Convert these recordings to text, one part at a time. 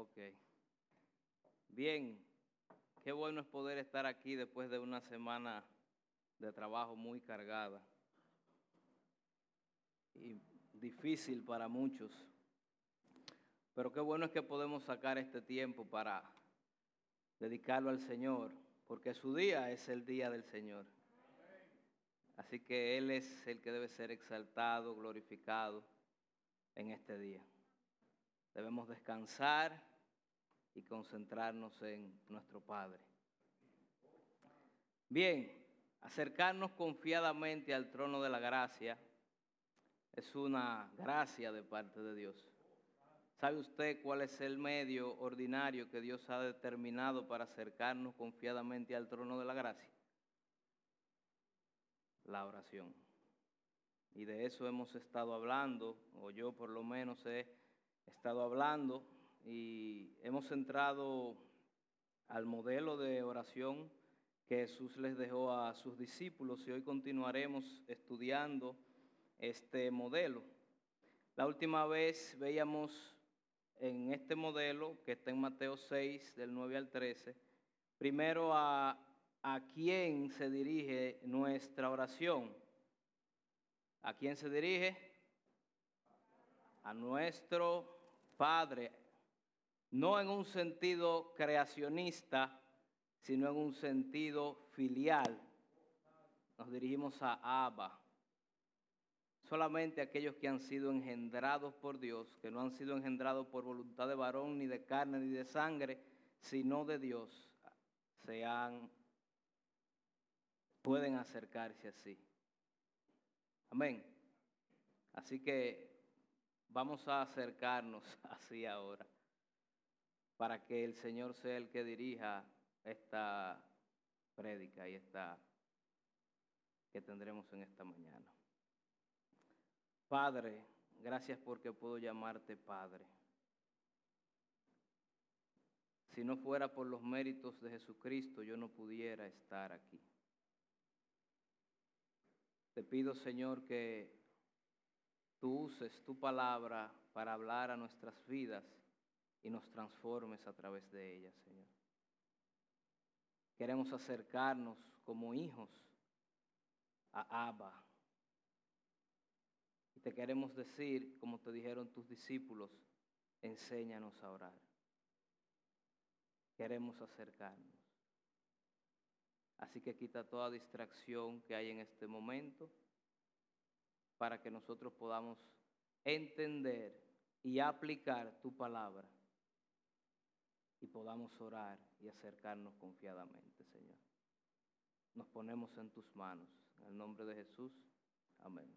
Ok. Bien, qué bueno es poder estar aquí después de una semana de trabajo muy cargada y difícil para muchos. Pero qué bueno es que podemos sacar este tiempo para dedicarlo al Señor, porque su día es el día del Señor. Así que Él es el que debe ser exaltado, glorificado en este día. Debemos descansar y concentrarnos en nuestro Padre. Bien, acercarnos confiadamente al trono de la gracia es una gracia de parte de Dios. ¿Sabe usted cuál es el medio ordinario que Dios ha determinado para acercarnos confiadamente al trono de la gracia? La oración. Y de eso hemos estado hablando, o yo por lo menos he estado hablando, y hemos entrado al modelo de oración que Jesús les dejó a sus discípulos y hoy continuaremos estudiando este modelo. La última vez veíamos en este modelo que está en Mateo 6, del 9 al 13, primero a, a quién se dirige nuestra oración. ¿A quién se dirige? A nuestro Padre, no en un sentido creacionista, sino en un sentido filial. Nos dirigimos a Abba. Solamente aquellos que han sido engendrados por Dios, que no han sido engendrados por voluntad de varón, ni de carne, ni de sangre, sino de Dios, se han, pueden acercarse así. Amén. Así que vamos a acercarnos así ahora, para que el Señor sea el que dirija esta prédica y esta que tendremos en esta mañana. Padre, gracias porque puedo llamarte Padre. Si no fuera por los méritos de Jesucristo, yo no pudiera estar aquí. Te pido, Señor, que tú uses tu palabra para hablar a nuestras vidas y nos transformes a través de ella, Señor. Queremos acercarnos como hijos a Abba. Y te queremos decir, como te dijeron tus discípulos, enséñanos a orar. Queremos acercarnos. Así que quita toda distracción que hay en este momento para que nosotros podamos entender y aplicar tu palabra y podamos orar y acercarnos confiadamente, Señor. Nos ponemos en tus manos. En el nombre de Jesús. Amén.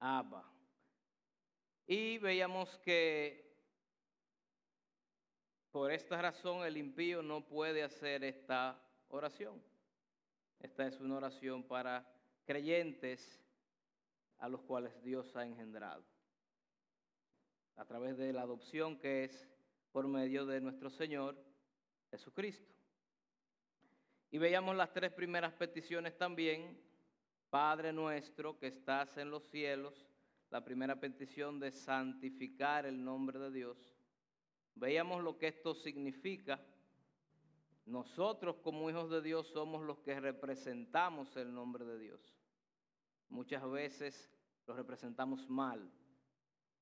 Abba. Y veíamos que por esta razón el impío no puede hacer esta oración. Esta es una oración para creyentes a los cuales Dios ha engendrado. A través de la adopción que es por medio de nuestro Señor Jesucristo. Y veíamos las tres primeras peticiones también. Padre nuestro que estás en los cielos, la primera petición de santificar el nombre de Dios. Veíamos lo que esto significa. Nosotros como hijos de Dios somos los que representamos el nombre de Dios. Muchas veces lo representamos mal.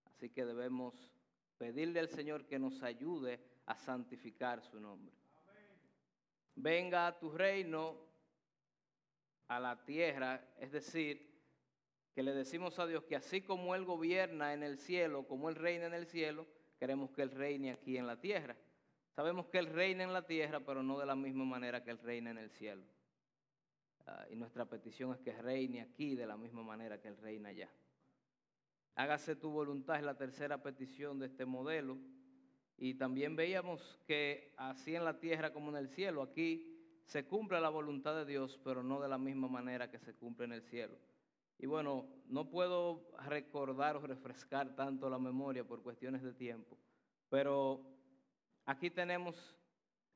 Así que debemos pedirle al Señor que nos ayude a santificar su nombre. Venga a tu reino a la tierra, es decir, que le decimos a Dios que así como Él gobierna en el cielo, como Él reina en el cielo, queremos que Él reine aquí en la tierra. Sabemos que Él reina en la tierra, pero no de la misma manera que Él reina en el cielo. Ah, y nuestra petición es que reine aquí de la misma manera que Él reina allá. Hágase tu voluntad, es la tercera petición de este modelo. Y también veíamos que así en la tierra como en el cielo, aquí se cumple la voluntad de Dios, pero no de la misma manera que se cumple en el cielo. Y bueno, no puedo recordar o refrescar tanto la memoria por cuestiones de tiempo, pero aquí tenemos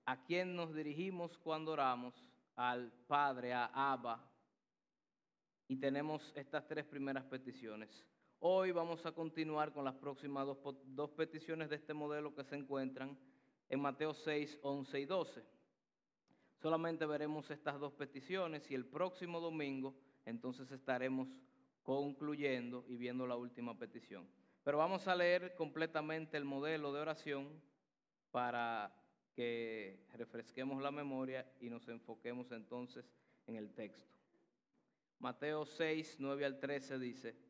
a quien nos dirigimos cuando oramos, al Padre, a Abba, y tenemos estas tres primeras peticiones. Hoy vamos a continuar con las próximas dos, dos peticiones de este modelo que se encuentran en Mateo 6, 11 y 12. Solamente veremos estas dos peticiones y el próximo domingo entonces estaremos concluyendo y viendo la última petición. Pero vamos a leer completamente el modelo de oración para que refresquemos la memoria y nos enfoquemos entonces en el texto. Mateo 6, 9 al 13 dice,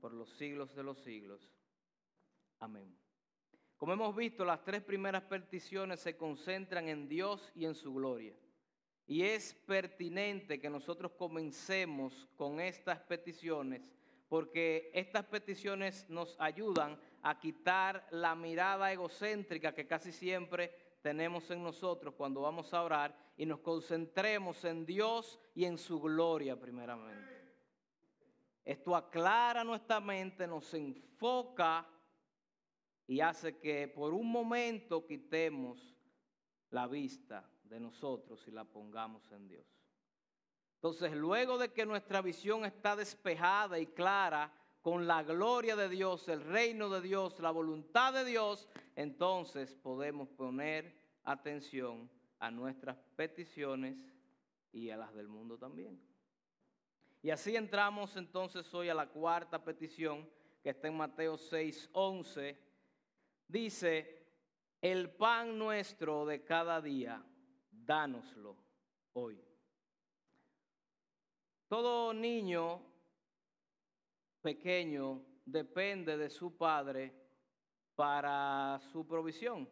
por los siglos de los siglos. Amén. Como hemos visto, las tres primeras peticiones se concentran en Dios y en su gloria. Y es pertinente que nosotros comencemos con estas peticiones porque estas peticiones nos ayudan a quitar la mirada egocéntrica que casi siempre tenemos en nosotros cuando vamos a orar y nos concentremos en Dios y en su gloria primeramente. Esto aclara nuestra mente, nos enfoca y hace que por un momento quitemos la vista de nosotros y la pongamos en Dios. Entonces, luego de que nuestra visión está despejada y clara con la gloria de Dios, el reino de Dios, la voluntad de Dios, entonces podemos poner atención a nuestras peticiones y a las del mundo también. Y así entramos entonces hoy a la cuarta petición que está en Mateo 6, 11. Dice, el pan nuestro de cada día, dánoslo hoy. Todo niño pequeño depende de su padre para su provisión.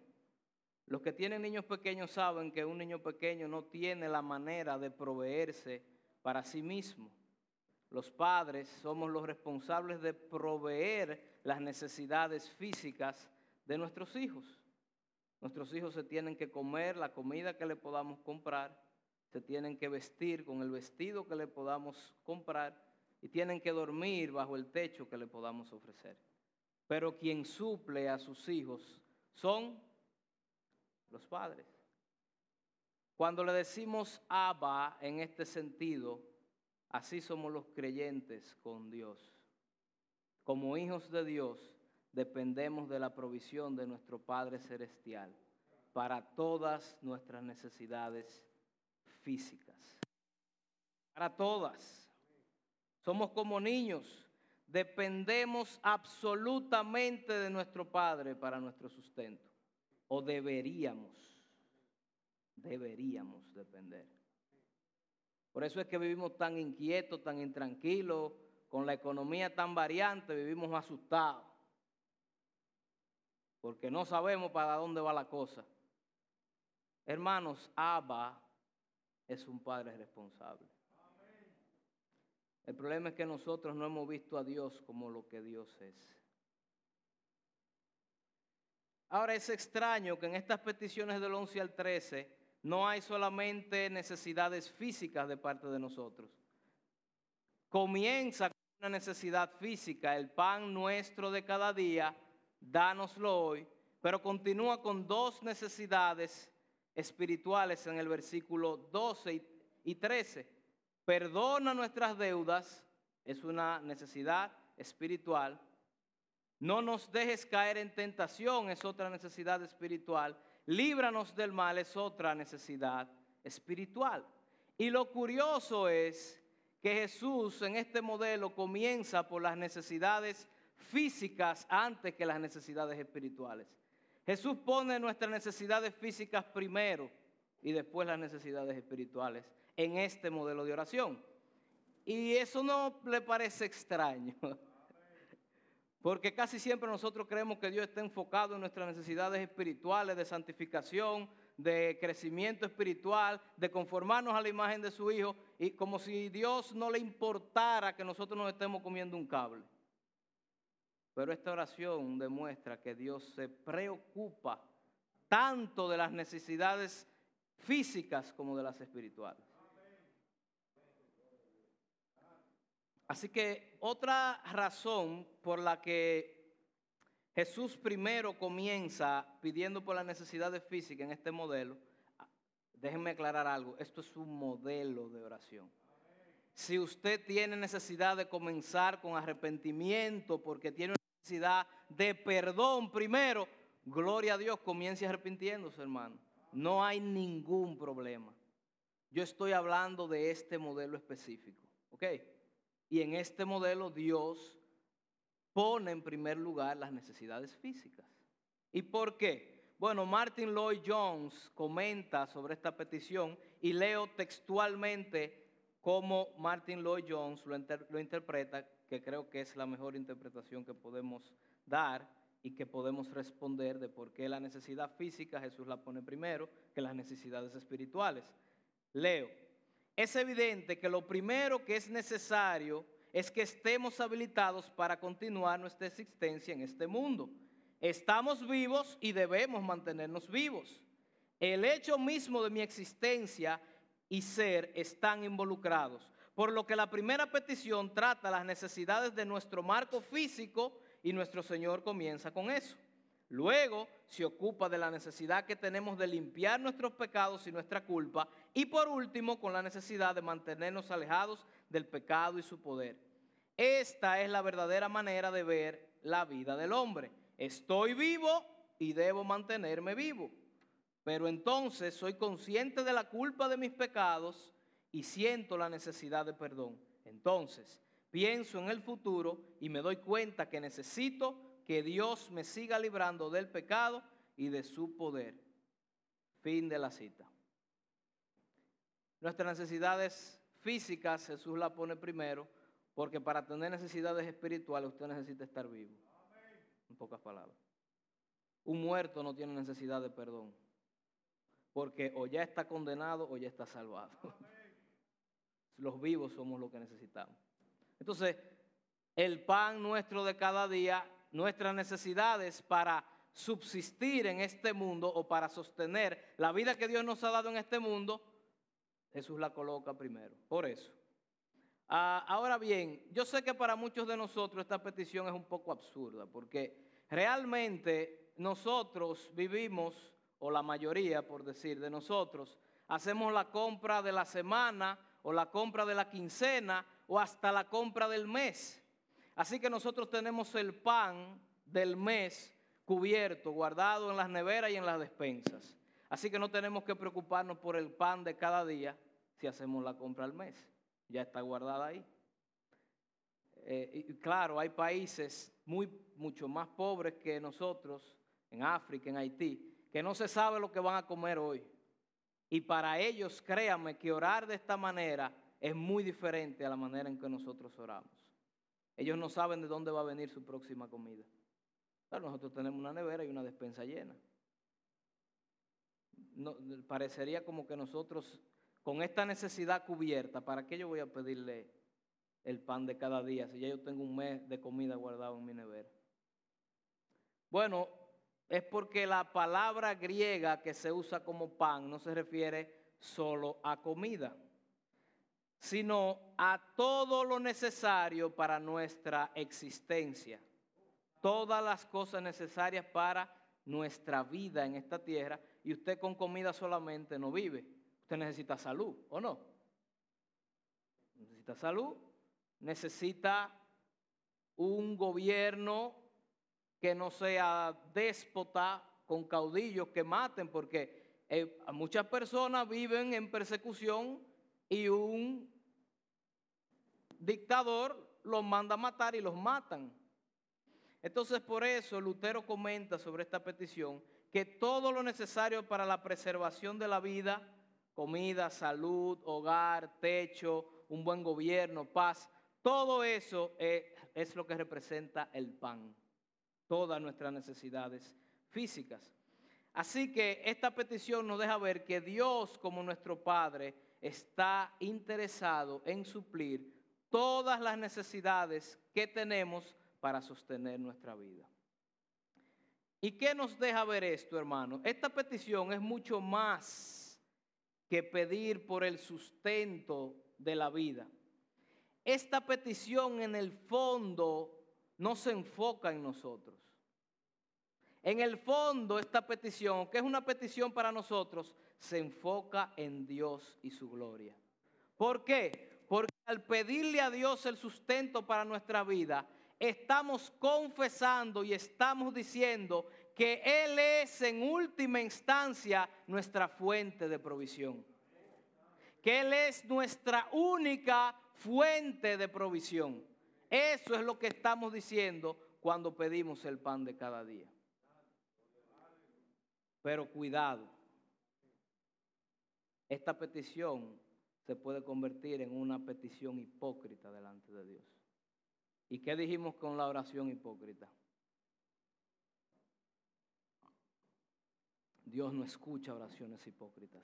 Los que tienen niños pequeños saben que un niño pequeño no tiene la manera de proveerse para sí mismo. Los padres somos los responsables de proveer las necesidades físicas de nuestros hijos. Nuestros hijos se tienen que comer la comida que le podamos comprar, se tienen que vestir con el vestido que le podamos comprar y tienen que dormir bajo el techo que le podamos ofrecer. Pero quien suple a sus hijos son los padres. Cuando le decimos Abba en este sentido, así somos los creyentes con Dios. Como hijos de Dios, dependemos de la provisión de nuestro Padre Celestial para todas nuestras necesidades físicas. Para todas. Somos como niños. Dependemos absolutamente de nuestro Padre para nuestro sustento. O deberíamos. Deberíamos depender. Por eso es que vivimos tan inquietos, tan intranquilos, con la economía tan variante, vivimos asustados. Porque no sabemos para dónde va la cosa. Hermanos, Abba es un padre responsable. El problema es que nosotros no hemos visto a Dios como lo que Dios es. Ahora es extraño que en estas peticiones del 11 al 13 no hay solamente necesidades físicas de parte de nosotros. Comienza con una necesidad física, el pan nuestro de cada día, dánoslo hoy, pero continúa con dos necesidades espirituales en el versículo 12 y 13. Perdona nuestras deudas, es una necesidad espiritual. No nos dejes caer en tentación, es otra necesidad espiritual. Líbranos del mal, es otra necesidad espiritual. Y lo curioso es que Jesús en este modelo comienza por las necesidades físicas antes que las necesidades espirituales. Jesús pone nuestras necesidades físicas primero y después las necesidades espirituales en este modelo de oración. Y eso no le parece extraño, porque casi siempre nosotros creemos que Dios está enfocado en nuestras necesidades espirituales de santificación, de crecimiento espiritual, de conformarnos a la imagen de su Hijo, y como si Dios no le importara que nosotros nos estemos comiendo un cable. Pero esta oración demuestra que Dios se preocupa tanto de las necesidades físicas como de las espirituales. Así que otra razón por la que Jesús primero comienza pidiendo por las necesidades físicas en este modelo, déjenme aclarar algo, esto es un modelo de oración. Si usted tiene necesidad de comenzar con arrepentimiento porque tiene necesidad de perdón primero, gloria a Dios, comience arrepintiéndose, hermano. No hay ningún problema. Yo estoy hablando de este modelo específico, ¿ok? Y en este modelo Dios pone en primer lugar las necesidades físicas. ¿Y por qué? Bueno, Martin Lloyd Jones comenta sobre esta petición y leo textualmente cómo Martin Lloyd Jones lo, lo interpreta, que creo que es la mejor interpretación que podemos dar y que podemos responder de por qué la necesidad física Jesús la pone primero que las necesidades espirituales. Leo, es evidente que lo primero que es necesario es que estemos habilitados para continuar nuestra existencia en este mundo. Estamos vivos y debemos mantenernos vivos. El hecho mismo de mi existencia y ser están involucrados, por lo que la primera petición trata las necesidades de nuestro marco físico y nuestro Señor comienza con eso. Luego se ocupa de la necesidad que tenemos de limpiar nuestros pecados y nuestra culpa. Y por último, con la necesidad de mantenernos alejados del pecado y su poder. Esta es la verdadera manera de ver la vida del hombre. Estoy vivo y debo mantenerme vivo. Pero entonces soy consciente de la culpa de mis pecados y siento la necesidad de perdón. Entonces, pienso en el futuro y me doy cuenta que necesito que Dios me siga librando del pecado y de su poder. Fin de la cita. Nuestras necesidades físicas Jesús las pone primero, porque para tener necesidades espirituales usted necesita estar vivo. En pocas palabras. Un muerto no tiene necesidad de perdón, porque o ya está condenado o ya está salvado. Los vivos somos lo que necesitamos. Entonces, el pan nuestro de cada día nuestras necesidades para subsistir en este mundo o para sostener la vida que Dios nos ha dado en este mundo, Jesús la coloca primero. Por eso. Ah, ahora bien, yo sé que para muchos de nosotros esta petición es un poco absurda, porque realmente nosotros vivimos, o la mayoría, por decir, de nosotros, hacemos la compra de la semana o la compra de la quincena o hasta la compra del mes. Así que nosotros tenemos el pan del mes cubierto, guardado en las neveras y en las despensas. Así que no tenemos que preocuparnos por el pan de cada día si hacemos la compra al mes. Ya está guardada ahí. Eh, y claro, hay países muy, mucho más pobres que nosotros, en África, en Haití, que no se sabe lo que van a comer hoy. Y para ellos, créanme que orar de esta manera es muy diferente a la manera en que nosotros oramos. Ellos no saben de dónde va a venir su próxima comida. Nosotros tenemos una nevera y una despensa llena. parecería como que nosotros, con esta necesidad cubierta, ¿para qué yo voy a pedirle el pan de cada día si ya yo tengo un mes de comida guardado en mi nevera? Bueno, es porque la palabra griega que se usa como pan no se refiere solo a comida sino a todo lo necesario para nuestra existencia. Todas las cosas necesarias para nuestra vida en esta tierra y usted con comida solamente no vive. Usted necesita salud, ¿o no? Necesita salud, necesita un gobierno que no sea déspota con caudillos que maten, porque eh, muchas personas viven en persecución y un dictador los manda a matar y los matan. Entonces por eso Lutero comenta sobre esta petición que todo lo necesario para la preservación de la vida, comida, salud, hogar, techo, un buen gobierno, paz, todo eso es, es lo que representa el pan, todas nuestras necesidades físicas. Así que esta petición nos deja ver que Dios como nuestro Padre está interesado en suplir todas las necesidades que tenemos para sostener nuestra vida. ¿Y qué nos deja ver esto, hermano? Esta petición es mucho más que pedir por el sustento de la vida. Esta petición en el fondo no se enfoca en nosotros. En el fondo esta petición, que es una petición para nosotros, se enfoca en Dios y su gloria. ¿Por qué? Porque al pedirle a Dios el sustento para nuestra vida, estamos confesando y estamos diciendo que Él es en última instancia nuestra fuente de provisión. Que Él es nuestra única fuente de provisión. Eso es lo que estamos diciendo cuando pedimos el pan de cada día. Pero cuidado, esta petición se puede convertir en una petición hipócrita delante de Dios. ¿Y qué dijimos con la oración hipócrita? Dios no escucha oraciones hipócritas.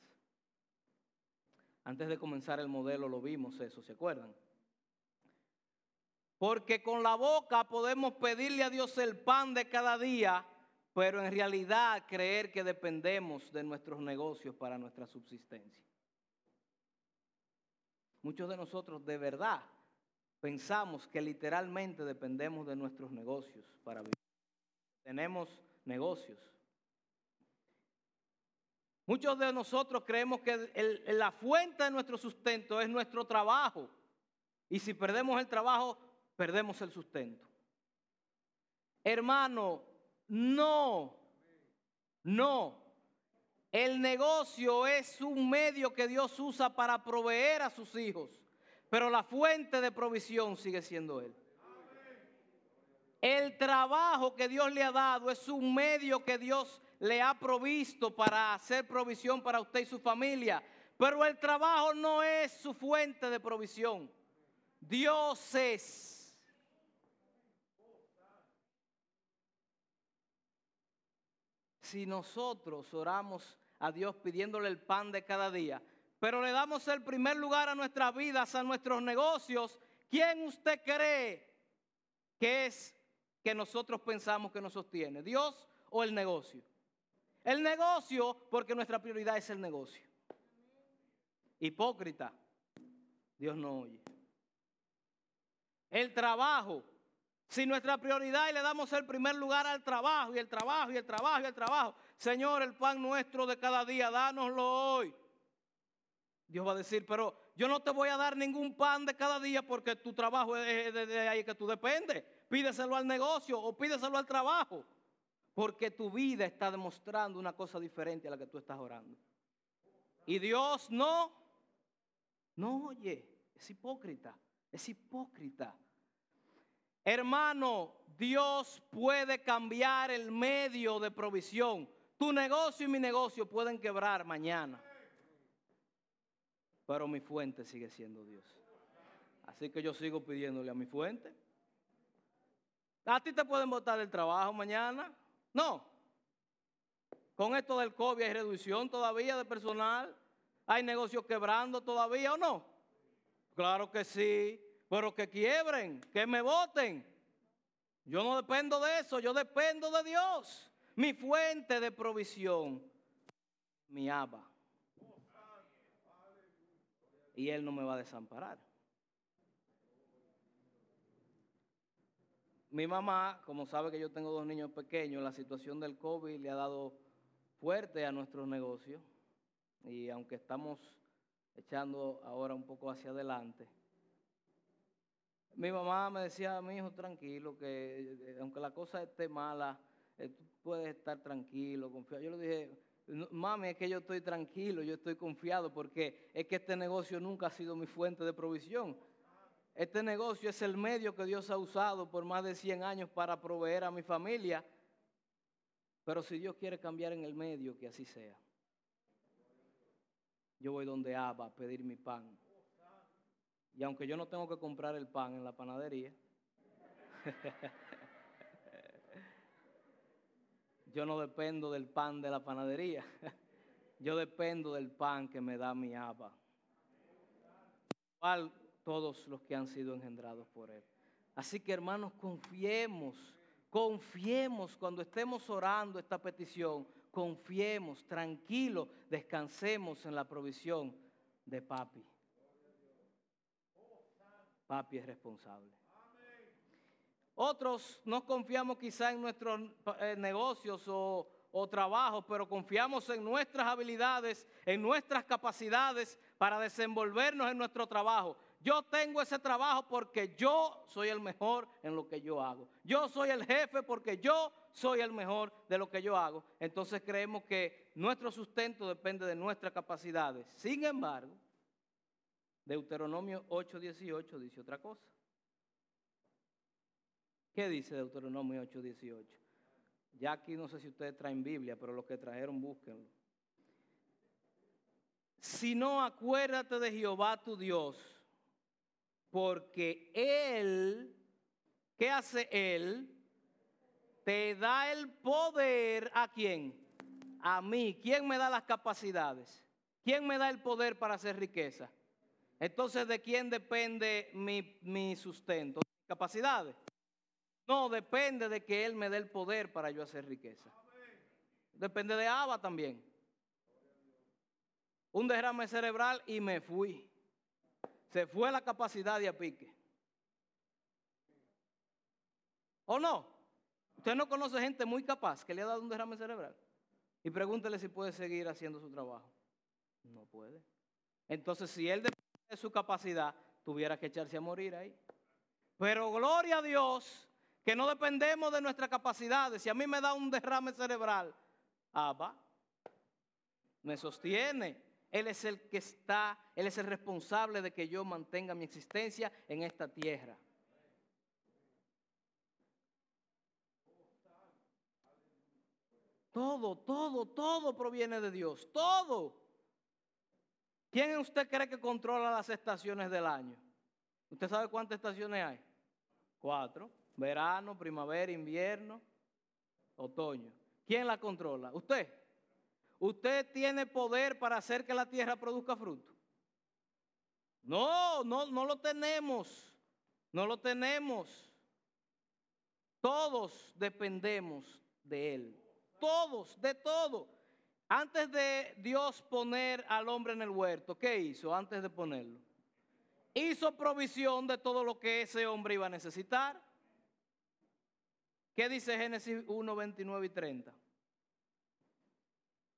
Antes de comenzar el modelo lo vimos eso, ¿se acuerdan? Porque con la boca podemos pedirle a Dios el pan de cada día, pero en realidad creer que dependemos de nuestros negocios para nuestra subsistencia. Muchos de nosotros de verdad pensamos que literalmente dependemos de nuestros negocios para vivir. Tenemos negocios. Muchos de nosotros creemos que la fuente de nuestro sustento es nuestro trabajo. Y si perdemos el trabajo, perdemos el sustento. Hermano, no, no. El negocio es un medio que Dios usa para proveer a sus hijos, pero la fuente de provisión sigue siendo Él. El trabajo que Dios le ha dado es un medio que Dios le ha provisto para hacer provisión para usted y su familia, pero el trabajo no es su fuente de provisión. Dios es. Si nosotros oramos a Dios pidiéndole el pan de cada día, pero le damos el primer lugar a nuestras vidas, a nuestros negocios, ¿quién usted cree que es que nosotros pensamos que nos sostiene? ¿Dios o el negocio? El negocio porque nuestra prioridad es el negocio. Hipócrita, Dios no oye. El trabajo si nuestra prioridad y le damos el primer lugar al trabajo y el trabajo y el trabajo y el trabajo, Señor, el pan nuestro de cada día, dánoslo hoy. Dios va a decir, pero yo no te voy a dar ningún pan de cada día porque tu trabajo es de ahí que tú dependes. Pídeselo al negocio o pídeselo al trabajo. Porque tu vida está demostrando una cosa diferente a la que tú estás orando. Y Dios no, no oye, es hipócrita, es hipócrita. Hermano, Dios puede cambiar el medio de provisión. Tu negocio y mi negocio pueden quebrar mañana. Pero mi fuente sigue siendo Dios. Así que yo sigo pidiéndole a mi fuente. ¿A ti te pueden botar del trabajo mañana? No. Con esto del COVID hay reducción todavía de personal. ¿Hay negocios quebrando todavía o no? Claro que sí pero que quiebren, que me voten. Yo no dependo de eso, yo dependo de Dios. Mi fuente de provisión, mi Abba. Y Él no me va a desamparar. Mi mamá, como sabe que yo tengo dos niños pequeños, la situación del COVID le ha dado fuerte a nuestros negocios. Y aunque estamos echando ahora un poco hacia adelante, mi mamá me decía, mi hijo, tranquilo, que eh, aunque la cosa esté mala, eh, tú puedes estar tranquilo, confiado. Yo le dije, mami, es que yo estoy tranquilo, yo estoy confiado, porque es que este negocio nunca ha sido mi fuente de provisión. Este negocio es el medio que Dios ha usado por más de 100 años para proveer a mi familia. Pero si Dios quiere cambiar en el medio, que así sea. Yo voy donde Abba a pedir mi pan. Y aunque yo no tengo que comprar el pan en la panadería, yo no dependo del pan de la panadería. Yo dependo del pan que me da mi Abba. Igual todos los que han sido engendrados por Él. Así que hermanos, confiemos, confiemos cuando estemos orando esta petición, confiemos, tranquilos, descansemos en la provisión de papi. Papi es responsable. Otros no confiamos quizá en nuestros eh, negocios o, o trabajos, pero confiamos en nuestras habilidades, en nuestras capacidades para desenvolvernos en nuestro trabajo. Yo tengo ese trabajo porque yo soy el mejor en lo que yo hago. Yo soy el jefe porque yo soy el mejor de lo que yo hago. Entonces creemos que nuestro sustento depende de nuestras capacidades. Sin embargo, Deuteronomio 8:18 dice otra cosa. ¿Qué dice Deuteronomio 8:18? Ya aquí no sé si ustedes traen Biblia, pero los que trajeron búsquenlo. Si no, acuérdate de Jehová tu Dios, porque Él, ¿qué hace Él? Te da el poder a quién? A mí. ¿Quién me da las capacidades? ¿Quién me da el poder para hacer riqueza? Entonces, ¿de quién depende mi, mi sustento? ¿Capacidades? No, depende de que Él me dé el poder para yo hacer riqueza. Depende de Abba también. Un derrame cerebral y me fui. Se fue la capacidad de apique. ¿O no? Usted no conoce gente muy capaz que le ha dado un derrame cerebral. Y pregúntele si puede seguir haciendo su trabajo. No puede. Entonces, si él depende de su capacidad, tuviera que echarse a morir ahí. Pero gloria a Dios que no dependemos de nuestras capacidades. Si a mí me da un derrame cerebral, Abba me sostiene. Él es el que está, Él es el responsable de que yo mantenga mi existencia en esta tierra. Todo, todo, todo proviene de Dios. Todo. ¿Quién usted cree que controla las estaciones del año? ¿Usted sabe cuántas estaciones hay? Cuatro verano, primavera, invierno, otoño. ¿Quién la controla? Usted. ¿Usted tiene poder para hacer que la tierra produzca fruto? No, no, no lo tenemos. No lo tenemos. Todos dependemos de Él. Todos, de todo. Antes de Dios poner al hombre en el huerto, ¿qué hizo antes de ponerlo? Hizo provisión de todo lo que ese hombre iba a necesitar. ¿Qué dice Génesis 1, 29 y 30?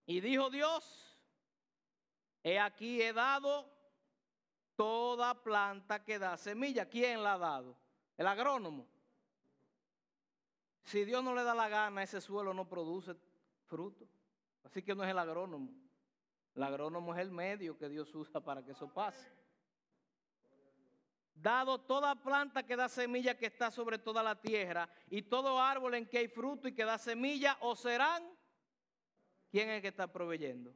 Y dijo Dios, he aquí he dado toda planta que da semilla. ¿Quién la ha dado? El agrónomo. Si Dios no le da la gana, ese suelo no produce fruto. Así que no es el agrónomo. El agrónomo es el medio que Dios usa para que eso pase dado toda planta que da semilla que está sobre toda la tierra, y todo árbol en que hay fruto y que da semilla, o serán, ¿quién es el que está proveyendo?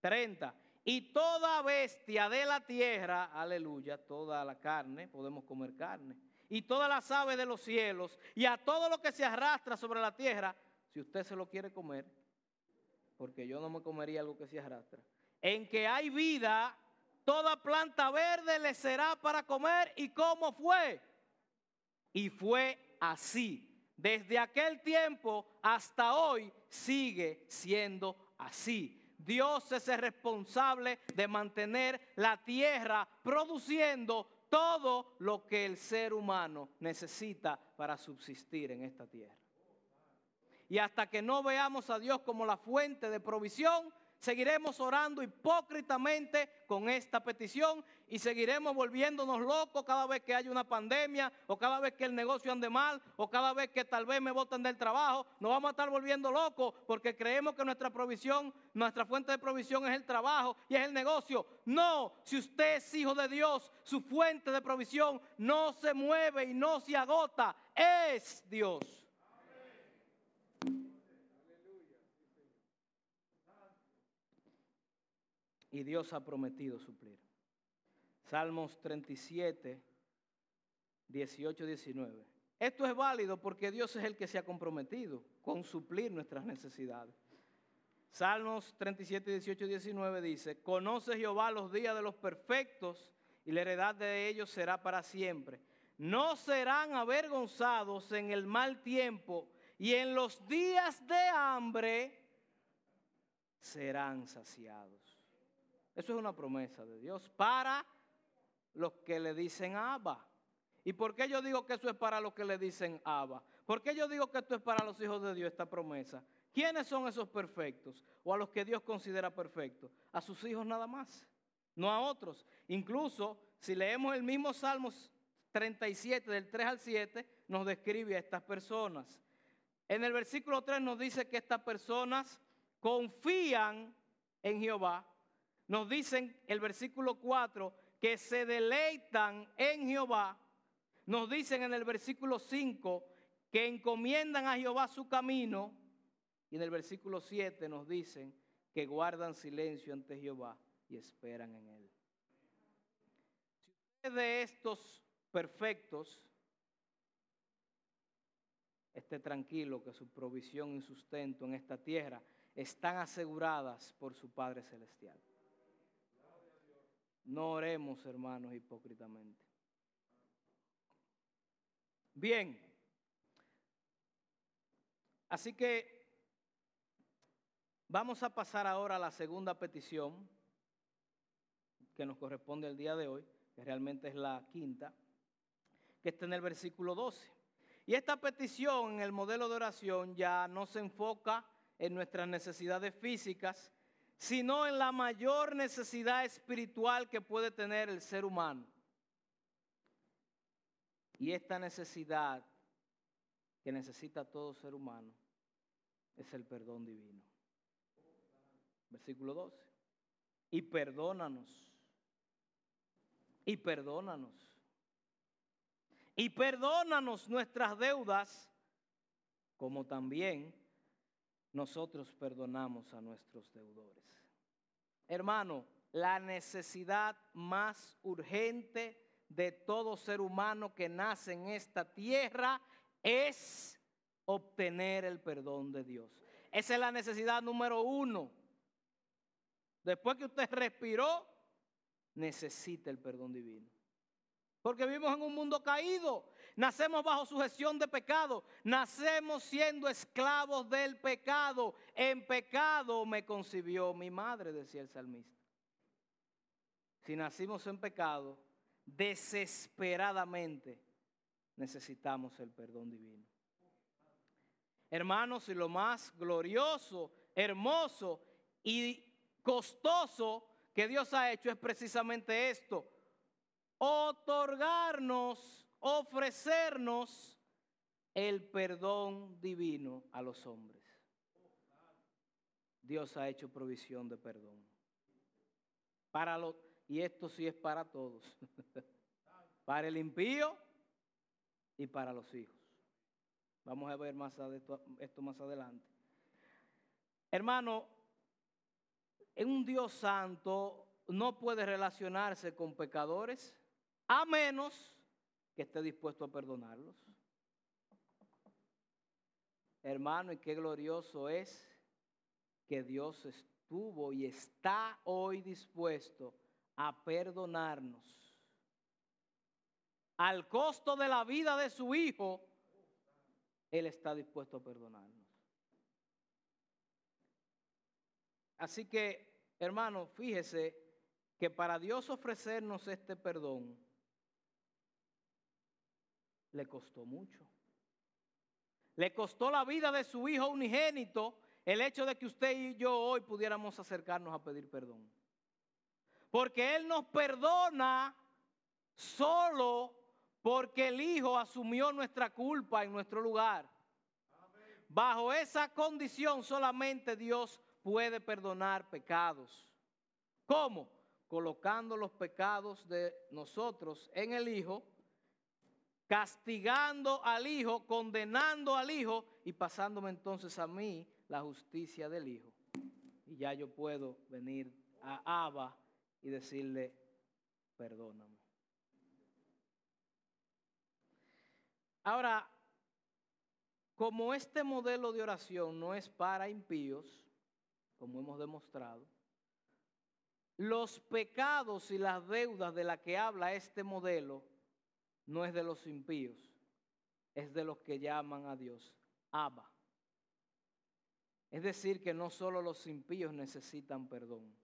30. Y toda bestia de la tierra, aleluya, toda la carne, podemos comer carne, y todas las aves de los cielos, y a todo lo que se arrastra sobre la tierra, si usted se lo quiere comer, porque yo no me comería algo que se arrastra, en que hay vida, toda planta verde le será para comer. ¿Y cómo fue? Y fue así. Desde aquel tiempo hasta hoy sigue siendo así. Dios es el responsable de mantener la tierra produciendo todo lo que el ser humano necesita para subsistir en esta tierra. Y hasta que no veamos a Dios como la fuente de provisión, seguiremos orando hipócritamente con esta petición y seguiremos volviéndonos locos cada vez que haya una pandemia o cada vez que el negocio ande mal o cada vez que tal vez me voten del trabajo. Nos vamos a estar volviendo locos porque creemos que nuestra provisión, nuestra fuente de provisión es el trabajo y es el negocio. No, si usted es hijo de Dios, su fuente de provisión no se mueve y no se agota, es Dios. Y Dios ha prometido suplir. Salmos 37, 18, 19. Esto es válido porque Dios es el que se ha comprometido con suplir nuestras necesidades. Salmos 37, 18 y 19 dice, conoce Jehová los días de los perfectos y la heredad de ellos será para siempre. no serán avergonzados en el mal tiempo y en los días de hambre serán saciados. Eso es una promesa de Dios para los que le dicen Abba. ¿Y por qué yo digo que eso es para los que le dicen Abba? ¿Por qué yo digo que esto es para los hijos de Dios, esta promesa? ¿Quiénes son esos perfectos? O a los que Dios considera perfectos. A sus hijos nada más, no a otros. Incluso si leemos el mismo Salmos 37, del 3 al 7, nos describe a estas personas. En el versículo 3 nos dice que estas personas confían en Jehová. Nos dicen el versículo 4 que se deleitan en Jehová. Nos dicen en el versículo 5 que encomiendan a Jehová su camino. Y en el versículo 7 nos dicen que guardan silencio ante Jehová y esperan en él. Si usted de estos perfectos, esté tranquilo que su provisión y sustento en esta tierra están aseguradas por su Padre Celestial. No oremos, hermanos, hipócritamente. Bien, así que vamos a pasar ahora a la segunda petición que nos corresponde el día de hoy, que realmente es la quinta que está en el versículo 12. Y esta petición en el modelo de oración ya no se enfoca en nuestras necesidades físicas, sino en la mayor necesidad espiritual que puede tener el ser humano. Y esta necesidad que necesita todo ser humano es el perdón divino. Versículo 12. Y perdónanos. Y perdónanos y perdónanos nuestras deudas, como también nosotros perdonamos a nuestros deudores. Hermano, la necesidad más urgente de todo ser humano que nace en esta tierra es obtener el perdón de Dios. Esa es la necesidad número uno. Después que usted respiró, necesita el perdón divino. Porque vivimos en un mundo caído. Nacemos bajo sujeción de pecado. Nacemos siendo esclavos del pecado. En pecado me concibió mi madre, decía el salmista. Si nacimos en pecado, desesperadamente necesitamos el perdón divino. Hermanos, y lo más glorioso, hermoso y costoso que Dios ha hecho es precisamente esto otorgarnos, ofrecernos el perdón divino a los hombres. Dios ha hecho provisión de perdón. Para los, y esto sí es para todos. para el impío y para los hijos. Vamos a ver más esto, esto más adelante. Hermano, en un Dios santo no puede relacionarse con pecadores a menos que esté dispuesto a perdonarlos. Hermano, y qué glorioso es que Dios estuvo y está hoy dispuesto a perdonarnos. Al costo de la vida de su Hijo, Él está dispuesto a perdonarnos. Así que, hermano, fíjese que para Dios ofrecernos este perdón, le costó mucho. Le costó la vida de su hijo unigénito el hecho de que usted y yo hoy pudiéramos acercarnos a pedir perdón. Porque Él nos perdona solo porque el Hijo asumió nuestra culpa en nuestro lugar. Bajo esa condición solamente Dios puede perdonar pecados. ¿Cómo? Colocando los pecados de nosotros en el Hijo castigando al hijo, condenando al hijo y pasándome entonces a mí la justicia del hijo. Y ya yo puedo venir a Abba y decirle, perdóname. Ahora, como este modelo de oración no es para impíos, como hemos demostrado, los pecados y las deudas de las que habla este modelo no es de los impíos, es de los que llaman a Dios Abba. Es decir, que no solo los impíos necesitan perdón,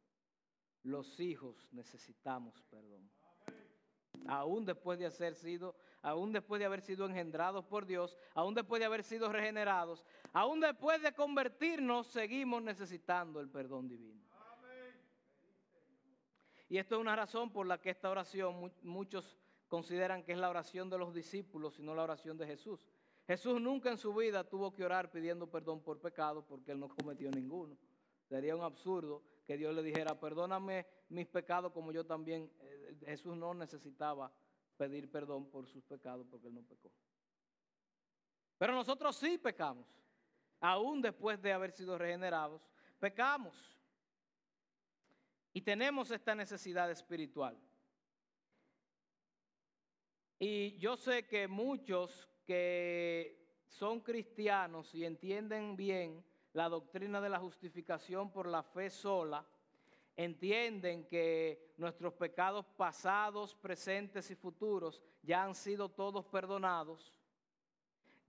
los hijos necesitamos perdón. Aún después de haber sido, aún después de haber sido engendrados por Dios, aún después de haber sido regenerados, aún después de convertirnos, seguimos necesitando el perdón divino. Y esto es una razón por la que esta oración muchos consideran que es la oración de los discípulos y no la oración de Jesús. Jesús nunca en su vida tuvo que orar pidiendo perdón por pecados porque él no cometió ninguno. Sería un absurdo que Dios le dijera, perdóname mis pecados como yo también. Eh, Jesús no necesitaba pedir perdón por sus pecados porque él no pecó. Pero nosotros sí pecamos. Aún después de haber sido regenerados, pecamos. Y tenemos esta necesidad espiritual. Y yo sé que muchos que son cristianos y entienden bien la doctrina de la justificación por la fe sola, entienden que nuestros pecados pasados, presentes y futuros ya han sido todos perdonados.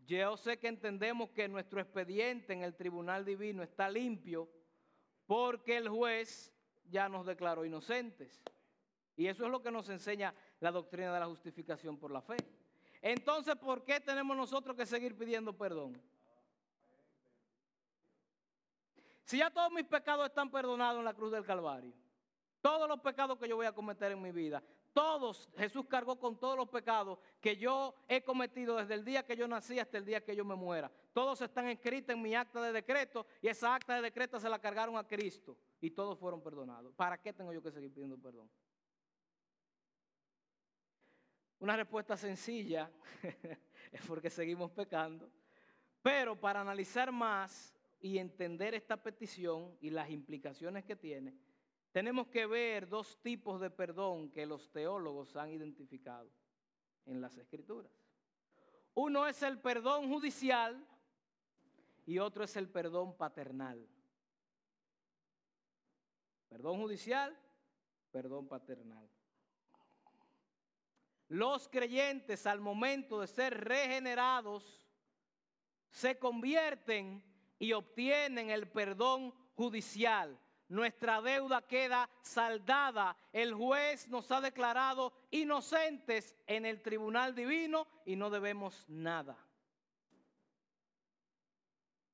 Yo sé que entendemos que nuestro expediente en el tribunal divino está limpio porque el juez ya nos declaró inocentes. Y eso es lo que nos enseña la doctrina de la justificación por la fe. Entonces, ¿por qué tenemos nosotros que seguir pidiendo perdón? Si ya todos mis pecados están perdonados en la cruz del Calvario, todos los pecados que yo voy a cometer en mi vida, todos, Jesús cargó con todos los pecados que yo he cometido desde el día que yo nací hasta el día que yo me muera. Todos están escritos en mi acta de decreto y esa acta de decreto se la cargaron a Cristo y todos fueron perdonados. ¿Para qué tengo yo que seguir pidiendo perdón? Una respuesta sencilla es porque seguimos pecando, pero para analizar más y entender esta petición y las implicaciones que tiene, tenemos que ver dos tipos de perdón que los teólogos han identificado en las escrituras. Uno es el perdón judicial y otro es el perdón paternal. Perdón judicial, perdón paternal. Los creyentes al momento de ser regenerados se convierten y obtienen el perdón judicial. Nuestra deuda queda saldada. El juez nos ha declarado inocentes en el tribunal divino y no debemos nada.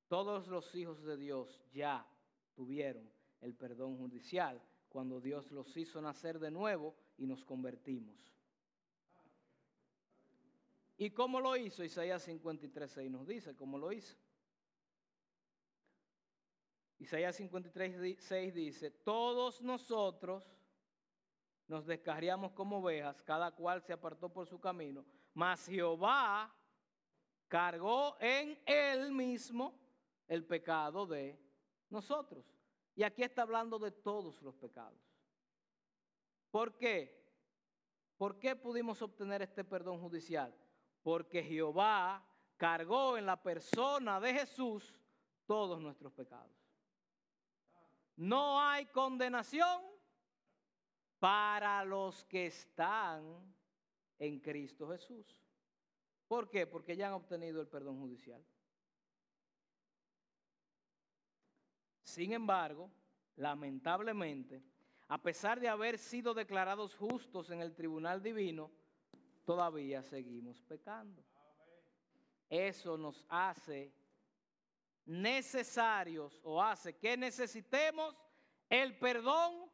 Todos los hijos de Dios ya tuvieron el perdón judicial cuando Dios los hizo nacer de nuevo y nos convertimos. ¿Y cómo lo hizo? Isaías 53.6 nos dice cómo lo hizo. Isaías 53.6 dice, todos nosotros nos descarriamos como ovejas, cada cual se apartó por su camino, mas Jehová cargó en él mismo el pecado de nosotros. Y aquí está hablando de todos los pecados. ¿Por qué? ¿Por qué pudimos obtener este perdón judicial? Porque Jehová cargó en la persona de Jesús todos nuestros pecados. No hay condenación para los que están en Cristo Jesús. ¿Por qué? Porque ya han obtenido el perdón judicial. Sin embargo, lamentablemente, a pesar de haber sido declarados justos en el tribunal divino, todavía seguimos pecando. Eso nos hace necesarios o hace que necesitemos el perdón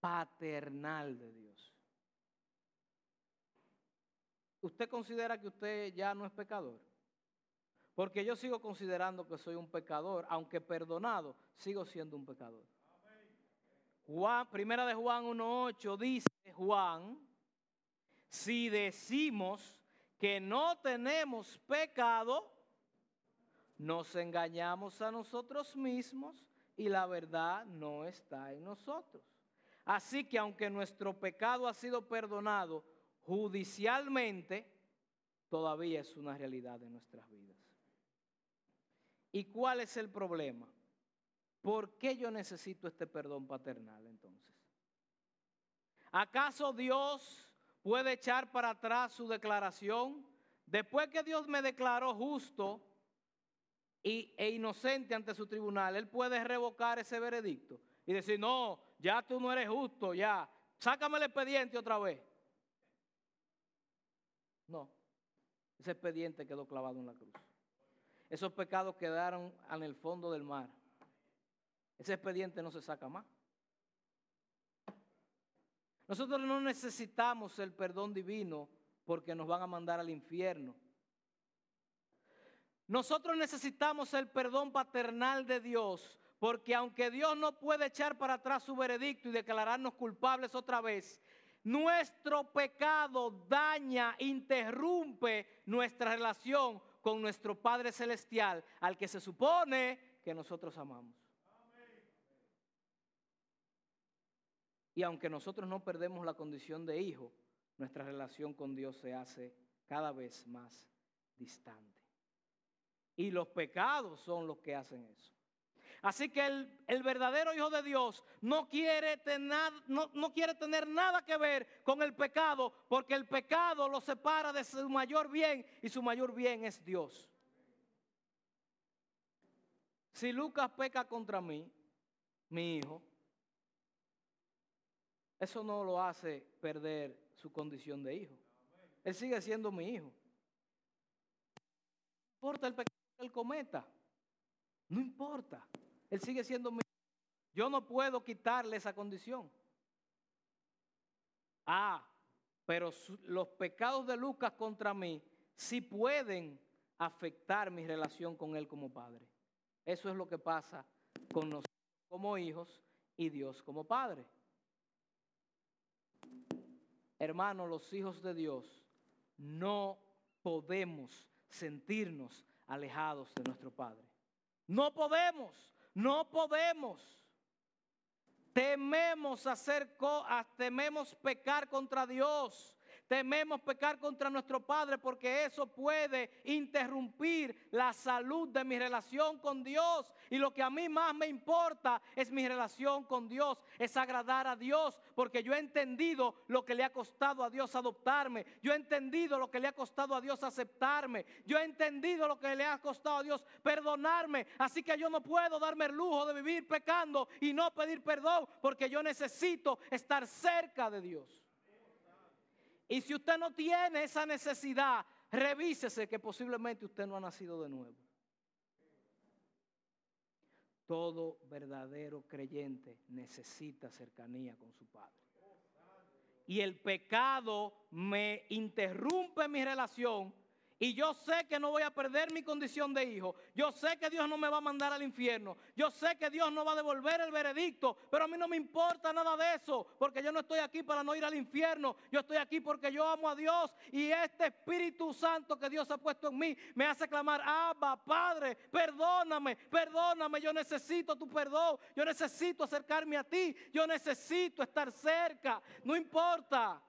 paternal de Dios. ¿Usted considera que usted ya no es pecador? Porque yo sigo considerando que soy un pecador, aunque perdonado, sigo siendo un pecador. Juan, primera de Juan 1.8 dice Juan, si decimos que no tenemos pecado, nos engañamos a nosotros mismos y la verdad no está en nosotros. Así que aunque nuestro pecado ha sido perdonado judicialmente, todavía es una realidad de nuestras vidas. ¿Y cuál es el problema? ¿Por qué yo necesito este perdón paternal entonces? ¿Acaso Dios puede echar para atrás su declaración. Después que Dios me declaró justo y, e inocente ante su tribunal, Él puede revocar ese veredicto y decir, no, ya tú no eres justo, ya, sácame el expediente otra vez. No, ese expediente quedó clavado en la cruz. Esos pecados quedaron en el fondo del mar. Ese expediente no se saca más. Nosotros no necesitamos el perdón divino porque nos van a mandar al infierno. Nosotros necesitamos el perdón paternal de Dios porque aunque Dios no puede echar para atrás su veredicto y declararnos culpables otra vez, nuestro pecado daña, interrumpe nuestra relación con nuestro Padre Celestial, al que se supone que nosotros amamos. Y aunque nosotros no perdemos la condición de hijo, nuestra relación con Dios se hace cada vez más distante. Y los pecados son los que hacen eso. Así que el, verdadero Hijo de Dios no quiere, tener, no, no quiere tener nada que ver con el pecado, porque el pecado lo separa de su mayor bien y su mayor bien es Dios. Si Lucas peca contra mí, mi hijo, eso no lo hace perder su condición de hijo. Él sigue siendo mi hijo. No importa el pecado que él cometa. No importa. Él sigue siendo mi hijo. Yo no puedo quitarle esa condición. Ah, pero los pecados de Lucas contra mí sí pueden afectar mi relación con él como padre. Eso es lo que pasa con nosotros como hijos y Dios como padre. Hermanos, los hijos de Dios, no podemos sentirnos alejados de nuestro Padre. No podemos, no podemos. Tememos hacer, tememos pecar contra Dios. Tememos pecar contra nuestro Padre porque eso puede interrumpir la salud de mi relación con Dios. Y lo que a mí más me importa es mi relación con Dios, es agradar a Dios, porque yo he entendido lo que le ha costado a Dios adoptarme. Yo he entendido lo que le ha costado a Dios aceptarme. Yo he entendido lo que le ha costado a Dios perdonarme. Así que yo no puedo darme el lujo de vivir pecando y no pedir perdón, porque yo necesito estar cerca de Dios. Y si usted no tiene esa necesidad, revísese que posiblemente usted no ha nacido de nuevo. Todo verdadero creyente necesita cercanía con su Padre. Y el pecado me interrumpe mi relación y yo sé que no voy a perder mi condición de hijo. Yo sé que Dios no me va a mandar al infierno. Yo sé que Dios no va a devolver el veredicto. Pero a mí no me importa nada de eso. Porque yo no estoy aquí para no ir al infierno. Yo estoy aquí porque yo amo a Dios. Y este Espíritu Santo que Dios ha puesto en mí me hace clamar, Abba, Padre, perdóname, perdóname. Yo necesito tu perdón. Yo necesito acercarme a ti. Yo necesito estar cerca. No importa.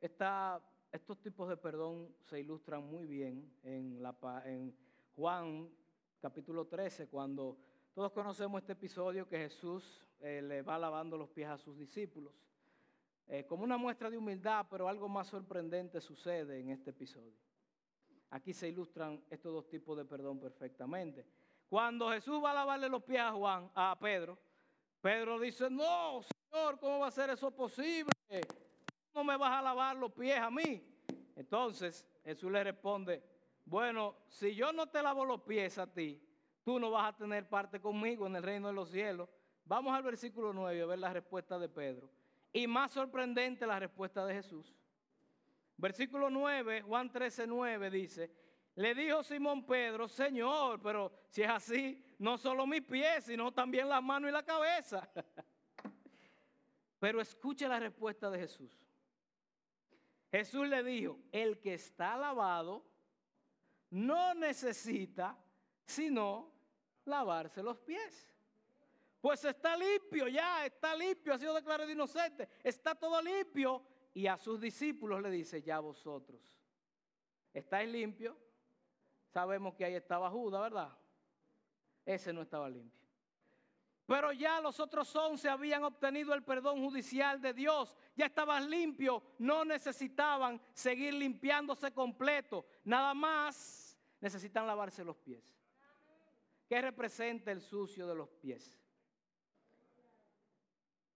Estos tipos de perdón se ilustran muy bien en, la, Juan capítulo 13, cuando todos conocemos este episodio que Jesús eh, le va lavando los pies a sus discípulos. Eh, como una muestra de humildad, pero algo más sorprendente sucede en este episodio. Aquí se ilustran estos dos tipos de perdón perfectamente. Cuando Jesús va a lavarle los pies a Juan, a Pedro, Pedro dice, no, Señor, ¿cómo va a ser eso posible? ¿Cómo me vas a lavar los pies a mí? Entonces Jesús le responde, bueno, si yo no te lavo los pies a ti, tú no vas a tener parte conmigo en el reino de los cielos. Vamos al versículo 9 a ver la respuesta de Pedro. Y más sorprendente la respuesta de Jesús. Versículo 9, Juan 13, 9 dice, le dijo Simón Pedro, Señor, pero si es así, no solo mis pies, sino también las manos y la cabeza. pero escuche la respuesta de Jesús. Jesús le dijo, el que está lavado no necesita sino lavarse los pies. Pues está limpio ya, está limpio, ha sido declarado inocente, está todo limpio. Y a sus discípulos le dice, ya vosotros, ¿estáis limpios? Sabemos que ahí estaba Judas, ¿verdad? ese no estaba limpio. Pero ya los otros once habían obtenido el perdón judicial de Dios, ya estaban limpios, no necesitaban seguir limpiándose completo, nada más necesitan lavarse los pies. ¿Qué representa el sucio de los pies?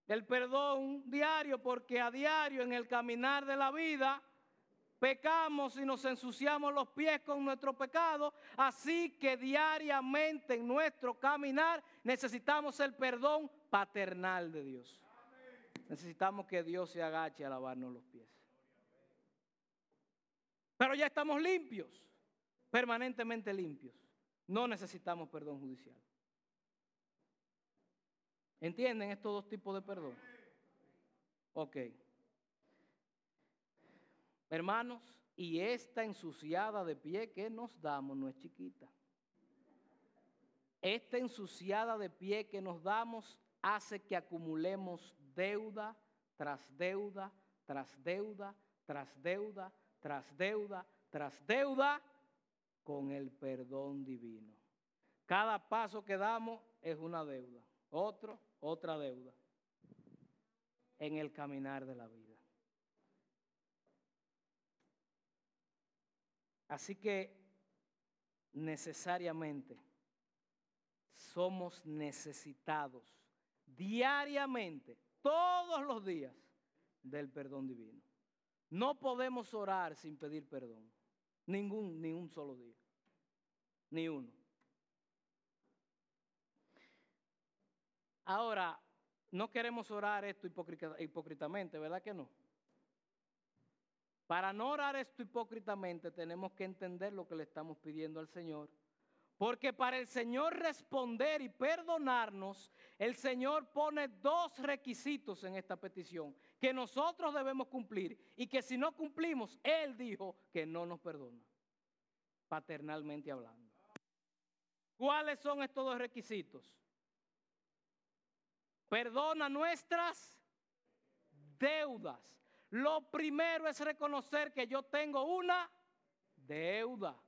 El perdón diario, porque a diario en el caminar de la vida pecamos y nos ensuciamos los pies con nuestro pecado, así que diariamente en nuestro caminar necesitamos el perdón paternal de Dios. Necesitamos que Dios se agache a lavarnos los pies. Pero ya estamos limpios, permanentemente limpios. No necesitamos perdón judicial. ¿Entienden estos dos tipos de perdón? Ok. Hermanos, y esta ensuciada de pie que nos damos no es chiquita. Esta ensuciada de pie que nos damos hace que acumulemos deuda tras deuda, tras deuda, tras deuda, tras deuda, tras deuda, con el perdón divino. Cada paso que damos es una deuda, otro, otra deuda, en el caminar de la vida. Así que necesariamente somos necesitados diariamente, todos los días, del perdón divino. No podemos orar sin pedir perdón. Ningún, ni un solo día. Ni uno. Ahora, no queremos orar esto hipócritamente, ¿verdad que no? Para no orar esto hipócritamente tenemos que entender lo que le estamos pidiendo al Señor. Porque para el Señor responder y perdonarnos, el Señor pone dos requisitos en esta petición que nosotros debemos cumplir y que si no cumplimos, Él dijo que no nos perdona, paternalmente hablando. ¿Cuáles son estos dos requisitos? Perdona nuestras deudas lo primero es reconocer que yo tengo una deuda.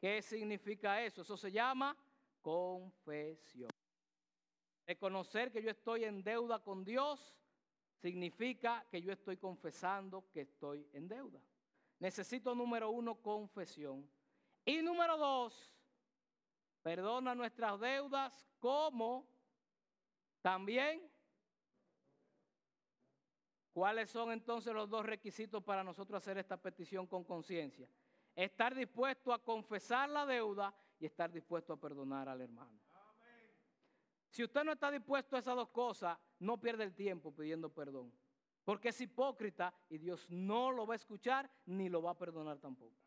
¿Qué significa eso? Eso se llama confesión. Reconocer que yo estoy en deuda con Dios significa que yo estoy confesando que estoy en deuda. Necesito número uno, confesión. Y número dos, perdona nuestras deudas como también ¿Cuáles son entonces los dos requisitos para nosotros hacer esta petición con conciencia? Estar dispuesto a confesar la deuda y estar dispuesto a perdonar al hermano. Si usted no está dispuesto a esas dos cosas, no pierde el tiempo pidiendo perdón. Porque es hipócrita y Dios no lo va a escuchar ni lo va a perdonar tampoco.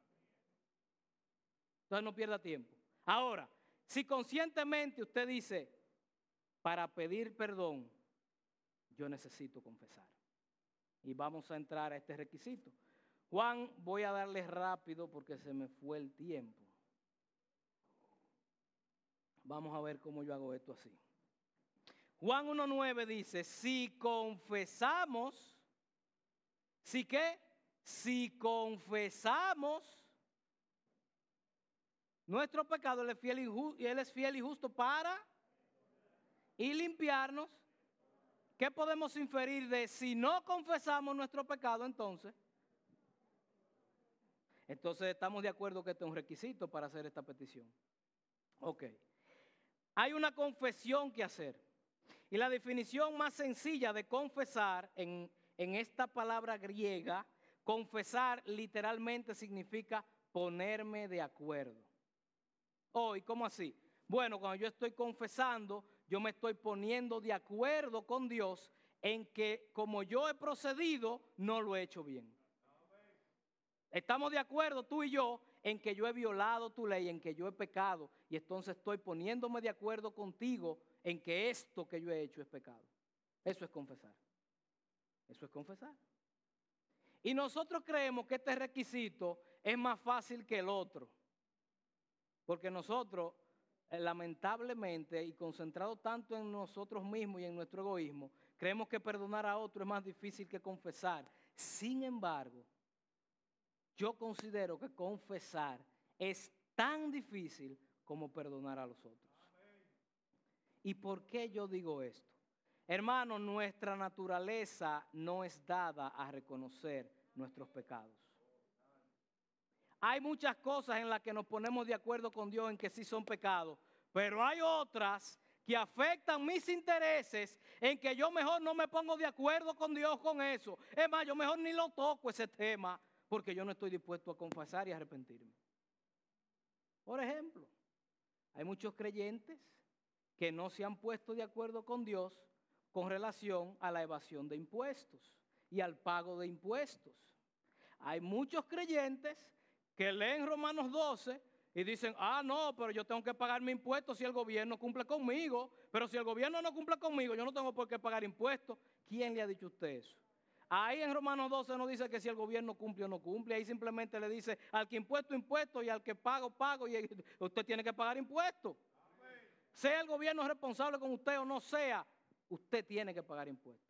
Entonces no pierda tiempo. Ahora, si conscientemente usted dice, para pedir perdón, yo necesito confesar y vamos a entrar a este requisito. Juan, voy a darle rápido porque se me fue el tiempo. Vamos a ver cómo yo hago esto así. Juan 1.9 dice, si confesamos, ¿si qué? Si confesamos nuestro pecado, Él es fiel y, él es fiel y justo para y limpiarnos ¿Qué podemos inferir de si no confesamos nuestro pecado entonces? Entonces estamos de acuerdo que este es un requisito para hacer esta petición. Ok. Hay una confesión que hacer. Y la definición más sencilla de confesar en, en esta palabra griega, confesar literalmente significa ponerme de acuerdo. Oh, ¿y cómo así? Bueno, cuando yo estoy confesando, yo me estoy poniendo de acuerdo con Dios en que como yo he procedido, no lo he hecho bien. Estamos de acuerdo tú y yo en que yo he violado tu ley, en que yo he pecado, y entonces estoy poniéndome de acuerdo contigo en que esto que yo he hecho es pecado. Eso es confesar. Eso es confesar. Y nosotros creemos que este requisito es más fácil que el otro. Porque nosotros lamentablemente y concentrado tanto en nosotros mismos y en nuestro egoísmo, creemos que perdonar a otro es más difícil que confesar. Sin embargo, yo considero que confesar es tan difícil como perdonar a los otros. ¿Y por qué yo digo esto? Hermano, nuestra naturaleza no es dada a reconocer nuestros pecados. Hay muchas cosas en las que nos ponemos de acuerdo con Dios en que sí son pecados, pero hay otras que afectan mis intereses en que yo mejor no me pongo de acuerdo con Dios con eso. Es más, yo mejor ni lo toco ese tema porque yo no estoy dispuesto a confesar y arrepentirme. Por ejemplo, hay muchos creyentes que no se han puesto de acuerdo con Dios con relación a la evasión de impuestos y al pago de impuestos. Hay muchos creyentes que leen Romanos 12 y dicen, ah, no, pero yo tengo que pagar mi impuesto si el gobierno cumple conmigo, pero si el gobierno no cumple conmigo, yo no tengo por qué pagar impuestos. ¿Quién le ha dicho usted eso? Ahí en Romanos 12 no dice que si el gobierno cumple o no cumple, ahí simplemente le dice al que impuesto, impuesto y al que pago, pago y usted tiene que pagar impuestos. Sea el gobierno responsable con usted o no sea, usted tiene que pagar impuestos.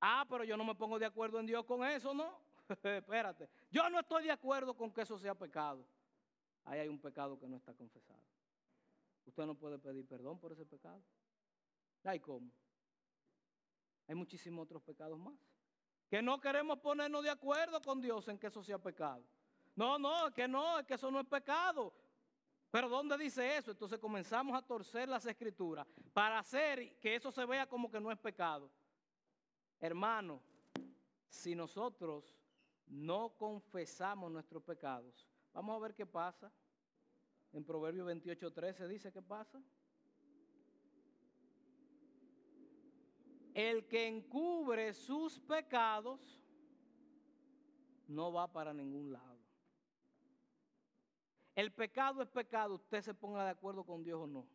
Ah, pero yo no me pongo de acuerdo en Dios con eso, ¿no? Espérate, yo no estoy de acuerdo con que eso sea pecado. Ahí hay un pecado que no está confesado. Usted no puede pedir perdón por ese pecado. ¿Hay cómo? Hay muchísimos otros pecados más. Que no queremos ponernos de acuerdo con Dios en que eso sea pecado. No, no, que no, que eso no es pecado. Pero ¿dónde dice eso? Entonces comenzamos a torcer las escrituras para hacer que eso se vea como que no es pecado. Hermano, si nosotros no confesamos nuestros pecados, vamos a ver qué pasa. En Proverbio 28, 13 dice qué pasa. El que encubre sus pecados no va para ningún lado. El pecado es pecado, usted se ponga de acuerdo con Dios o no.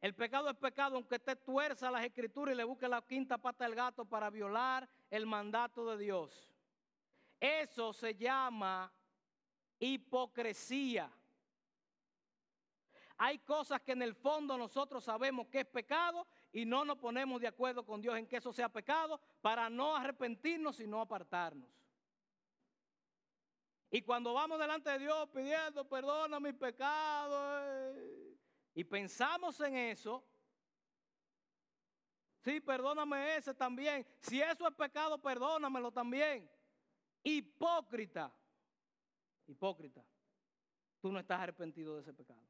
El pecado es pecado, aunque usted tuerza las escrituras y le busque la quinta pata del gato para violar el mandato de Dios. Eso se llama hipocresía. Hay cosas que en el fondo nosotros sabemos que es pecado y no nos ponemos de acuerdo con Dios en que eso sea pecado para no arrepentirnos y no apartarnos. Y cuando vamos delante de Dios pidiendo, perdona mis pecados, eh, y pensamos en eso, sí, perdóname ese también. Si eso es pecado, perdónamelo también. Hipócrita, hipócrita, tú no estás arrepentido de ese pecado.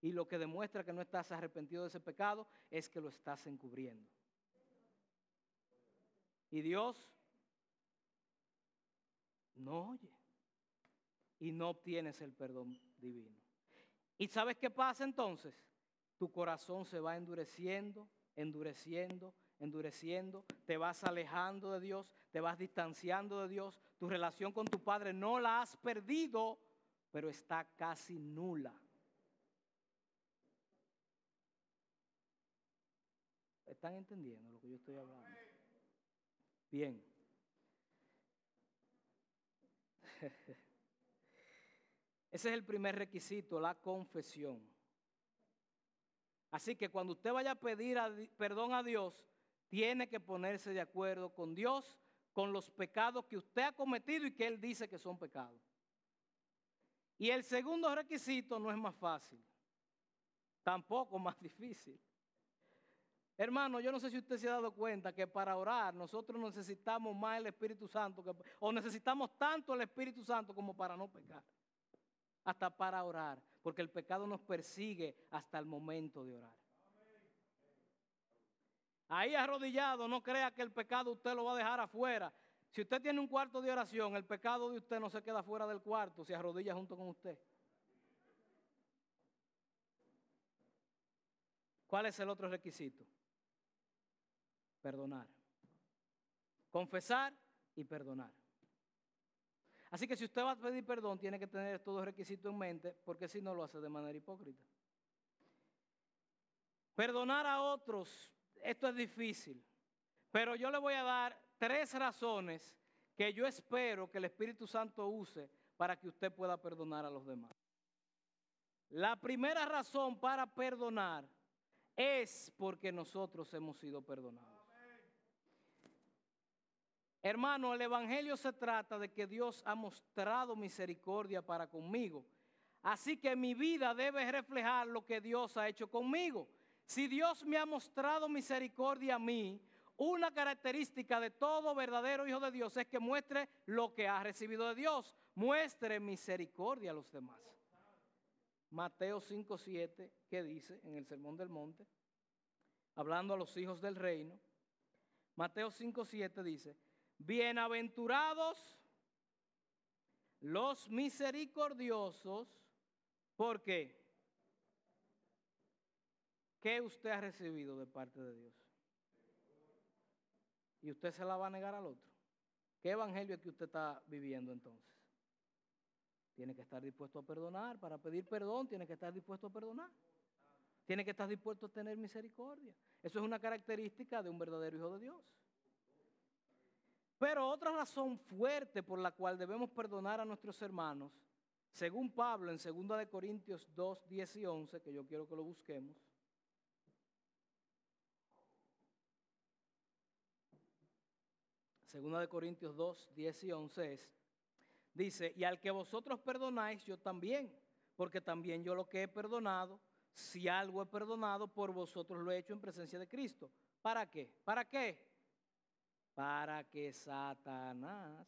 Y lo que demuestra que no estás arrepentido de ese pecado es que lo estás encubriendo. Y Dios no oye y no obtienes el perdón divino. ¿Y sabes qué pasa entonces? Tu corazón se va endureciendo, endureciendo, endureciendo, te vas alejando de Dios, te vas distanciando de Dios, tu relación con tu Padre no la has perdido, pero está casi nula. ¿Están entendiendo lo que yo estoy hablando? Bien. Ese es el primer requisito, la confesión. Así que cuando usted vaya a pedir perdón a Dios, tiene que ponerse de acuerdo con Dios, con los pecados que usted ha cometido y que Él dice que son pecados. Y el segundo requisito no es más fácil, tampoco más difícil. Hermano, yo no sé si usted se ha dado cuenta que para orar nosotros necesitamos más el Espíritu Santo, o necesitamos tanto el Espíritu Santo como para no pecar, hasta para orar, porque el pecado nos persigue hasta el momento de orar. Ahí arrodillado, no crea que el pecado usted lo va a dejar afuera. Si usted tiene un cuarto de oración, el pecado de usted no se queda fuera del cuarto, se arrodilla junto con usted. ¿Cuál es el otro requisito? perdonar. Confesar y perdonar. Así que si usted va a pedir perdón, tiene que tener todos los requisitos en mente, porque si no lo hace de manera hipócrita. Perdonar a otros, esto es difícil, pero yo le voy a dar tres razones que yo espero que el Espíritu Santo use para que usted pueda perdonar a los demás. La primera razón para perdonar es porque nosotros hemos sido perdonados. Hermano, el Evangelio se trata de que Dios ha mostrado misericordia para conmigo. Así que mi vida debe reflejar lo que Dios ha hecho conmigo. Si Dios me ha mostrado misericordia a mí, una característica de todo verdadero hijo de Dios es que muestre lo que ha recibido de Dios. Muestre misericordia a los demás. Mateo 5:7, ¿qué dice en el Sermón del Monte? Hablando a los hijos del reino. Mateo 5:7 dice, bienaventurados los misericordiosos, ¿por qué? ¿Qué usted ha recibido de parte de Dios? Y usted se la va a negar al otro. ¿Qué evangelio es que usted está viviendo entonces? Tiene que estar dispuesto a perdonar. Para pedir perdón, tiene que estar dispuesto a perdonar. Tiene que estar dispuesto a tener misericordia. Eso es una característica de un verdadero hijo de Dios. Pero otra razón fuerte por la cual debemos perdonar a nuestros hermanos, según Pablo en 2 de Corintios 2, 10 y 11, que yo quiero que lo busquemos. Segunda de Corintios 2, 10 y 11 es, dice, y al que vosotros perdonáis, yo también, porque también yo lo que he perdonado, si algo he perdonado, por vosotros lo he hecho en presencia de Cristo. ¿Para qué? ¿Para qué? Para que Satanás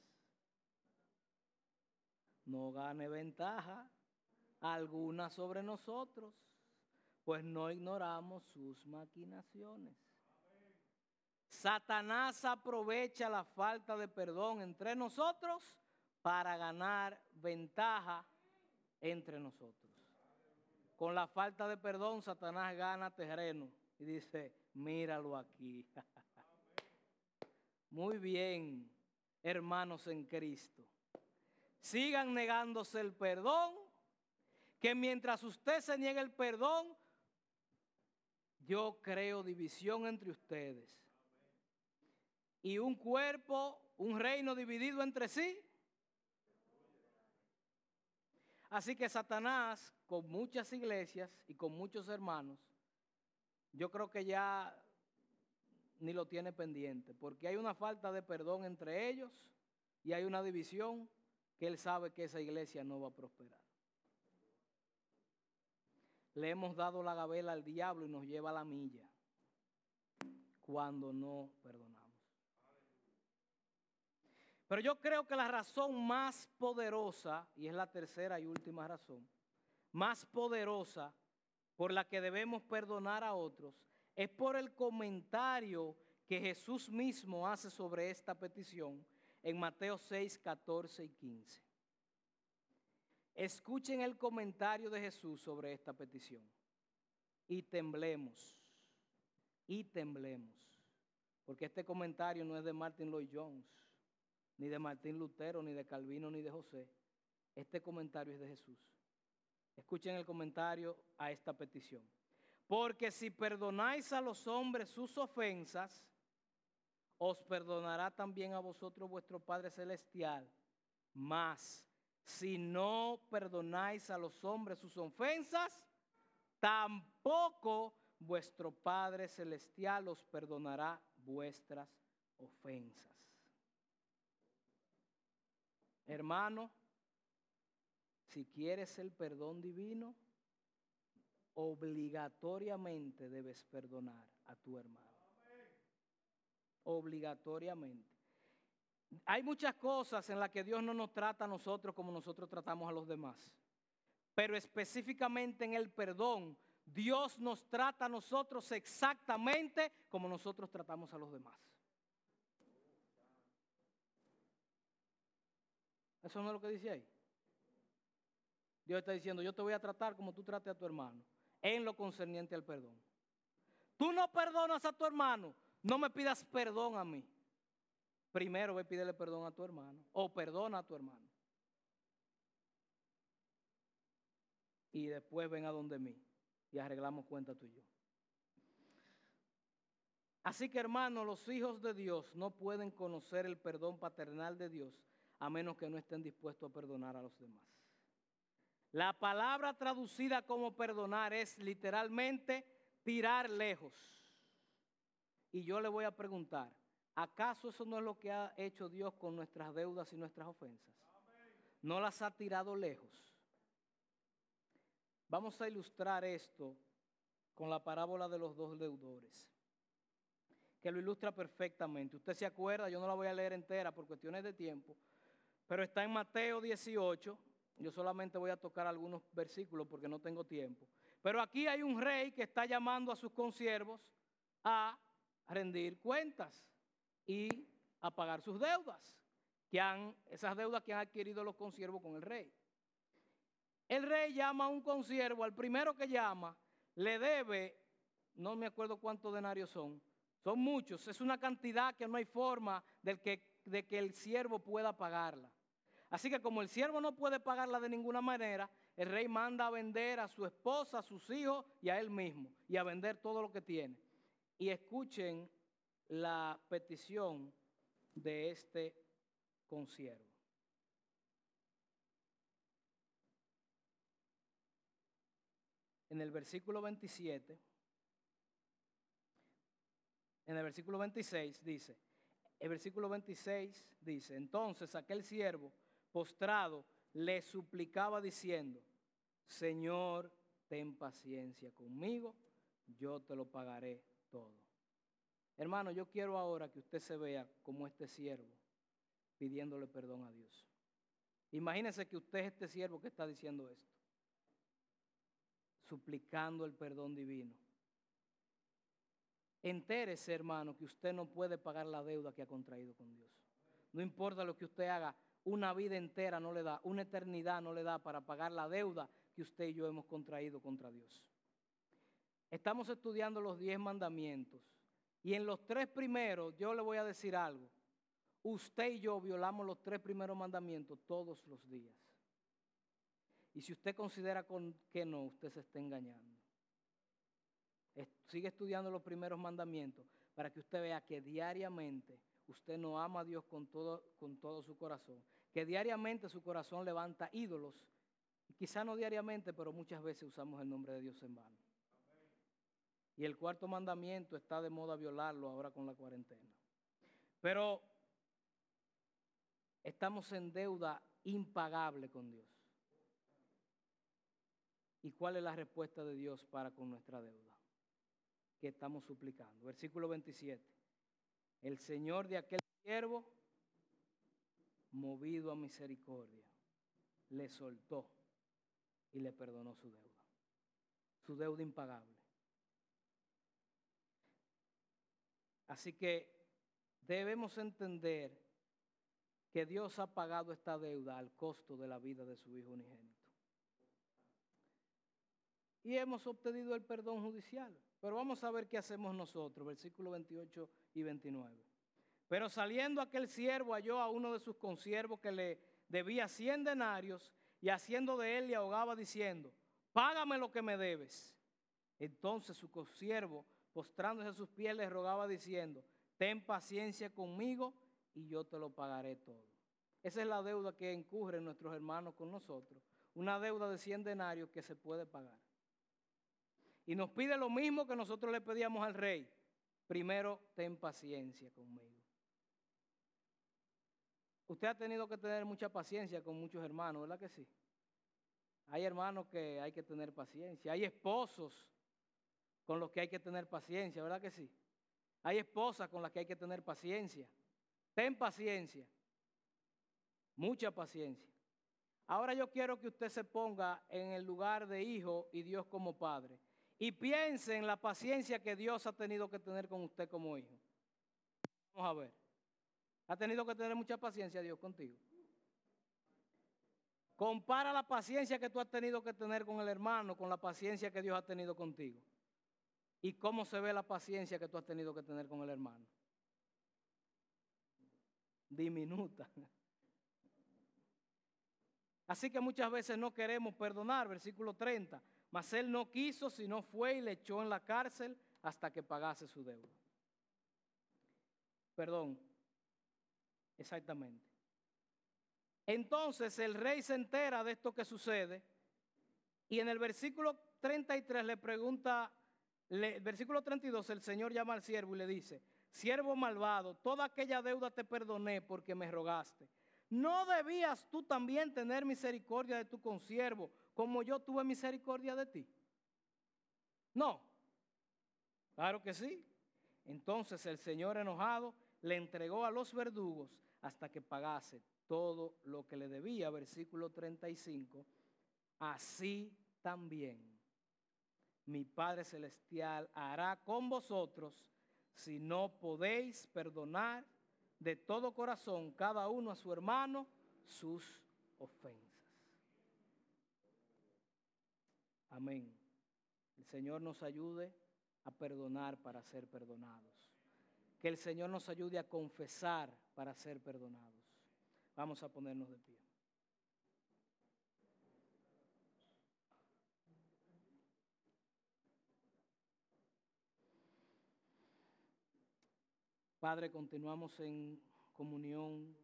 no gane ventaja alguna sobre nosotros, pues no ignoramos sus maquinaciones. Satanás aprovecha la falta de perdón entre nosotros para ganar ventaja entre nosotros. Con la falta de perdón, Satanás gana terreno y dice, míralo aquí. Muy bien, hermanos en Cristo. Sigan negándose el perdón, que mientras usted se niegue el perdón, yo creo división entre ustedes. Y un cuerpo, un reino dividido entre sí, Así que Satanás, con muchas iglesias y con muchos hermanos, yo creo que ya ni lo tiene pendiente, porque hay una falta de perdón entre ellos y hay una división que él sabe que esa iglesia no va a prosperar. Le hemos dado la gabela al diablo y nos lleva a la milla cuando no perdonamos. Pero yo creo que la razón más poderosa, y es la tercera y última razón, más poderosa por la que debemos perdonar a otros, es por el comentario que Jesús mismo hace sobre esta petición en Mateo 6, 14 y 15. Escuchen el comentario de Jesús sobre esta petición y temblemos, y temblemos, porque este comentario no es de Martin Lloyd Jones ni de Martín Lutero, ni de Calvino, ni de José. Este comentario es de Jesús. Escuchen el comentario a esta petición. Porque si perdonáis a los hombres sus ofensas, os perdonará también a vosotros vuestro Padre Celestial. Mas si no perdonáis a los hombres sus ofensas, tampoco vuestro Padre Celestial os perdonará vuestras ofensas. Hermano, si quieres el perdón divino, obligatoriamente debes perdonar a tu hermano. Obligatoriamente. Hay muchas cosas en las que Dios no nos trata a nosotros como nosotros tratamos a los demás. Pero específicamente en el perdón, Dios nos trata a nosotros exactamente como nosotros tratamos a los demás. Eso no es lo que dice ahí. Dios está diciendo, yo te voy a tratar como tú trates a tu hermano, en lo concerniente al perdón. Tú no perdonas a tu hermano, no me pidas perdón a mí. Primero ve a pedirle perdón a tu hermano, o perdona a tu hermano. Y después ven a donde mí y arreglamos cuenta tú y yo. Así que hermanos, los hijos de Dios no pueden conocer el perdón paternal de Dios a menos que no estén dispuestos a perdonar a los demás. La palabra traducida como perdonar es literalmente tirar lejos. Y yo le voy a preguntar, ¿Acaso eso no es lo que ha hecho Dios con nuestras deudas y nuestras ofensas? ¿No las ha tirado lejos? Vamos a ilustrar esto con la parábola de los dos deudores, que lo ilustra perfectamente. Usted se acuerda, yo no la voy a leer entera por cuestiones de tiempo, pero está en Mateo 18. Yo solamente voy a tocar algunos versículos porque no tengo tiempo. Pero aquí hay un rey que está llamando a sus consiervos a rendir cuentas y a pagar sus deudas, que han, esas deudas que han adquirido los consiervos con el rey. El rey llama a un consiervo, al primero que llama, le debe, no me acuerdo cuántos denarios son, son muchos, es una cantidad que no hay forma de que, de que el siervo pueda pagarla. Así que como el siervo no puede pagarla de ninguna manera, el rey manda a vender a su esposa, a sus hijos y a él mismo, y a vender todo lo que tiene. Y escuchen la petición de este consiervo. En el versículo 27, en el versículo 26 dice, el versículo 26 dice, entonces aquel siervo postrado le suplicaba diciendo, Señor, ten paciencia conmigo, yo te lo pagaré todo. Hermano, yo quiero ahora que usted se vea como este siervo pidiéndole perdón a Dios. Imagínese que usted es este siervo que está diciendo esto, suplicando el perdón divino. Entérese, hermano, que usted no puede pagar la deuda que ha contraído con Dios. No importa lo que usted haga, una vida entera no le da, una eternidad no le da para pagar la deuda que usted y yo hemos contraído contra Dios. Estamos estudiando los diez mandamientos y en los tres primeros, yo le voy a decir algo. Usted y yo violamos los tres primeros mandamientos todos los días. Y si usted considera que no, usted se está engañando. Sigue estudiando los primeros mandamientos para que usted vea que diariamente usted no ama a Dios con todo, con todo su corazón. Que diariamente su corazón levanta ídolos. Quizá no diariamente, pero muchas veces usamos el nombre de Dios en vano. Y el cuarto mandamiento está de moda violarlo ahora con la cuarentena. Pero estamos en deuda impagable con Dios. ¿Y cuál es la respuesta de Dios para con nuestra deuda? Que estamos suplicando. Versículo 27. El Señor de aquel siervo, movido a misericordia, le soltó y le perdonó su deuda. Su deuda impagable. Así que debemos entender que Dios ha pagado esta deuda al costo de la vida de su Hijo unigénito. Y hemos obtenido el perdón judicial. Pero vamos a ver qué hacemos nosotros, versículos 28 y 29. Pero saliendo aquel siervo halló a uno de sus consiervos que le debía cien denarios y haciendo de él le ahogaba diciendo, págame lo que me debes. Entonces su consiervo postrándose a sus pies, le rogaba diciendo, ten paciencia conmigo y yo te lo pagaré todo. Esa es la deuda que incurren nuestros hermanos con nosotros, una deuda de 100 denarios que se puede pagar. Y nos pide lo mismo que nosotros le pedíamos al rey. Primero, ten paciencia conmigo. Usted ha tenido que tener mucha paciencia con muchos hermanos, ¿verdad que sí? Hay hermanos que hay que tener paciencia. Hay esposos con los que hay que tener paciencia, ¿verdad que sí? Hay esposas con las que hay que tener paciencia. Ten paciencia, mucha paciencia. Ahora yo quiero que usted se ponga en el lugar de hijo y Dios como padre y piense en la paciencia que Dios ha tenido que tener con usted como hijo. Vamos a ver. ¿Ha tenido que tener mucha paciencia Dios contigo? Compara la paciencia que tú has tenido que tener con el hermano con la paciencia que Dios ha tenido contigo. ¿Y cómo se ve la paciencia que tú has tenido que tener con el hermano? Diminuta. Así que muchas veces no queremos perdonar, versículo 30. Mas él no quiso, sino fue y le echó en la cárcel hasta que pagase su deuda. Perdón, exactamente. Entonces el rey se entera de esto que sucede y en el versículo 33 le pregunta versículo 32, el Señor llama al siervo y le dice, siervo malvado, toda aquella deuda te perdoné porque me rogaste. ¿No debías tú también tener misericordia de tu consiervo como yo tuve misericordia de ti? No. Claro que sí. Entonces el Señor enojado le entregó a los verdugos hasta que pagase todo lo que le debía. Versículo 35. Así también mi Padre Celestial hará con vosotros si no podéis perdonar de todo corazón cada uno a su hermano sus ofensas. Amén. El Señor nos ayude a perdonar para ser perdonados. Que el Señor nos ayude a confesar para ser perdonados. Vamos a ponernos de pie. Padre, continuamos en comunión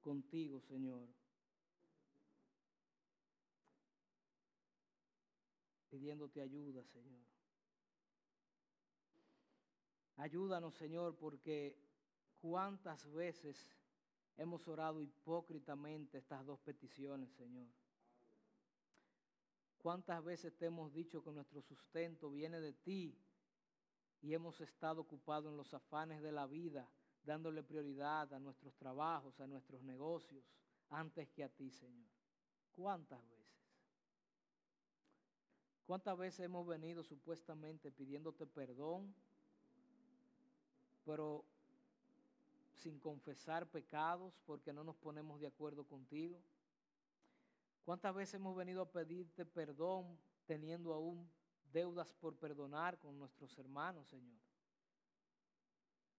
contigo, Señor. Pidiéndote ayuda, Señor. Ayúdanos, Señor, porque cuántas veces hemos orado hipócritamente estas dos peticiones, Señor. ¿Cuántas veces te hemos dicho que nuestro sustento viene de ti y hemos estado ocupados en los afanes de la vida, dándole prioridad a nuestros trabajos, a nuestros negocios, antes que a ti, Señor. ¿Cuántas veces? ¿Cuántas veces hemos venido supuestamente pidiéndote perdón, pero sin confesar pecados porque no nos ponemos de acuerdo contigo? ¿Cuántas veces hemos venido a pedirte perdón teniendo aún deudas por perdonar con nuestros hermanos, Señor.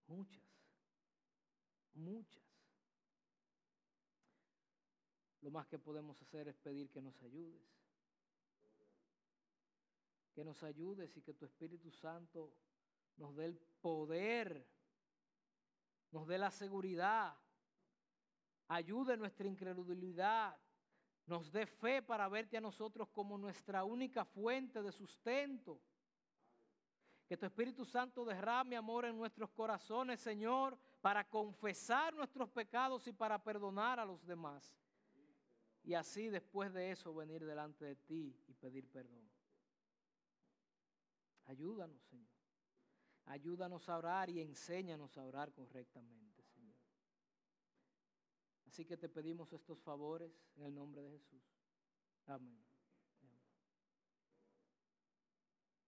Muchas, muchas. Lo más que podemos hacer es pedir que nos ayudes. Que nos ayudes y que tu Espíritu Santo nos dé el poder, nos dé la seguridad, ayude nuestra incredulidad, nos dé fe para verte a nosotros como nuestra única fuente de sustento. Que tu Espíritu Santo derrame amor en nuestros corazones, Señor, para confesar nuestros pecados y para perdonar a los demás. Y así después de eso venir delante de ti y pedir perdón. Ayúdanos, Señor. Ayúdanos a orar y enséñanos a orar correctamente, Señor. Así que te pedimos estos favores en el nombre de Jesús. Amén.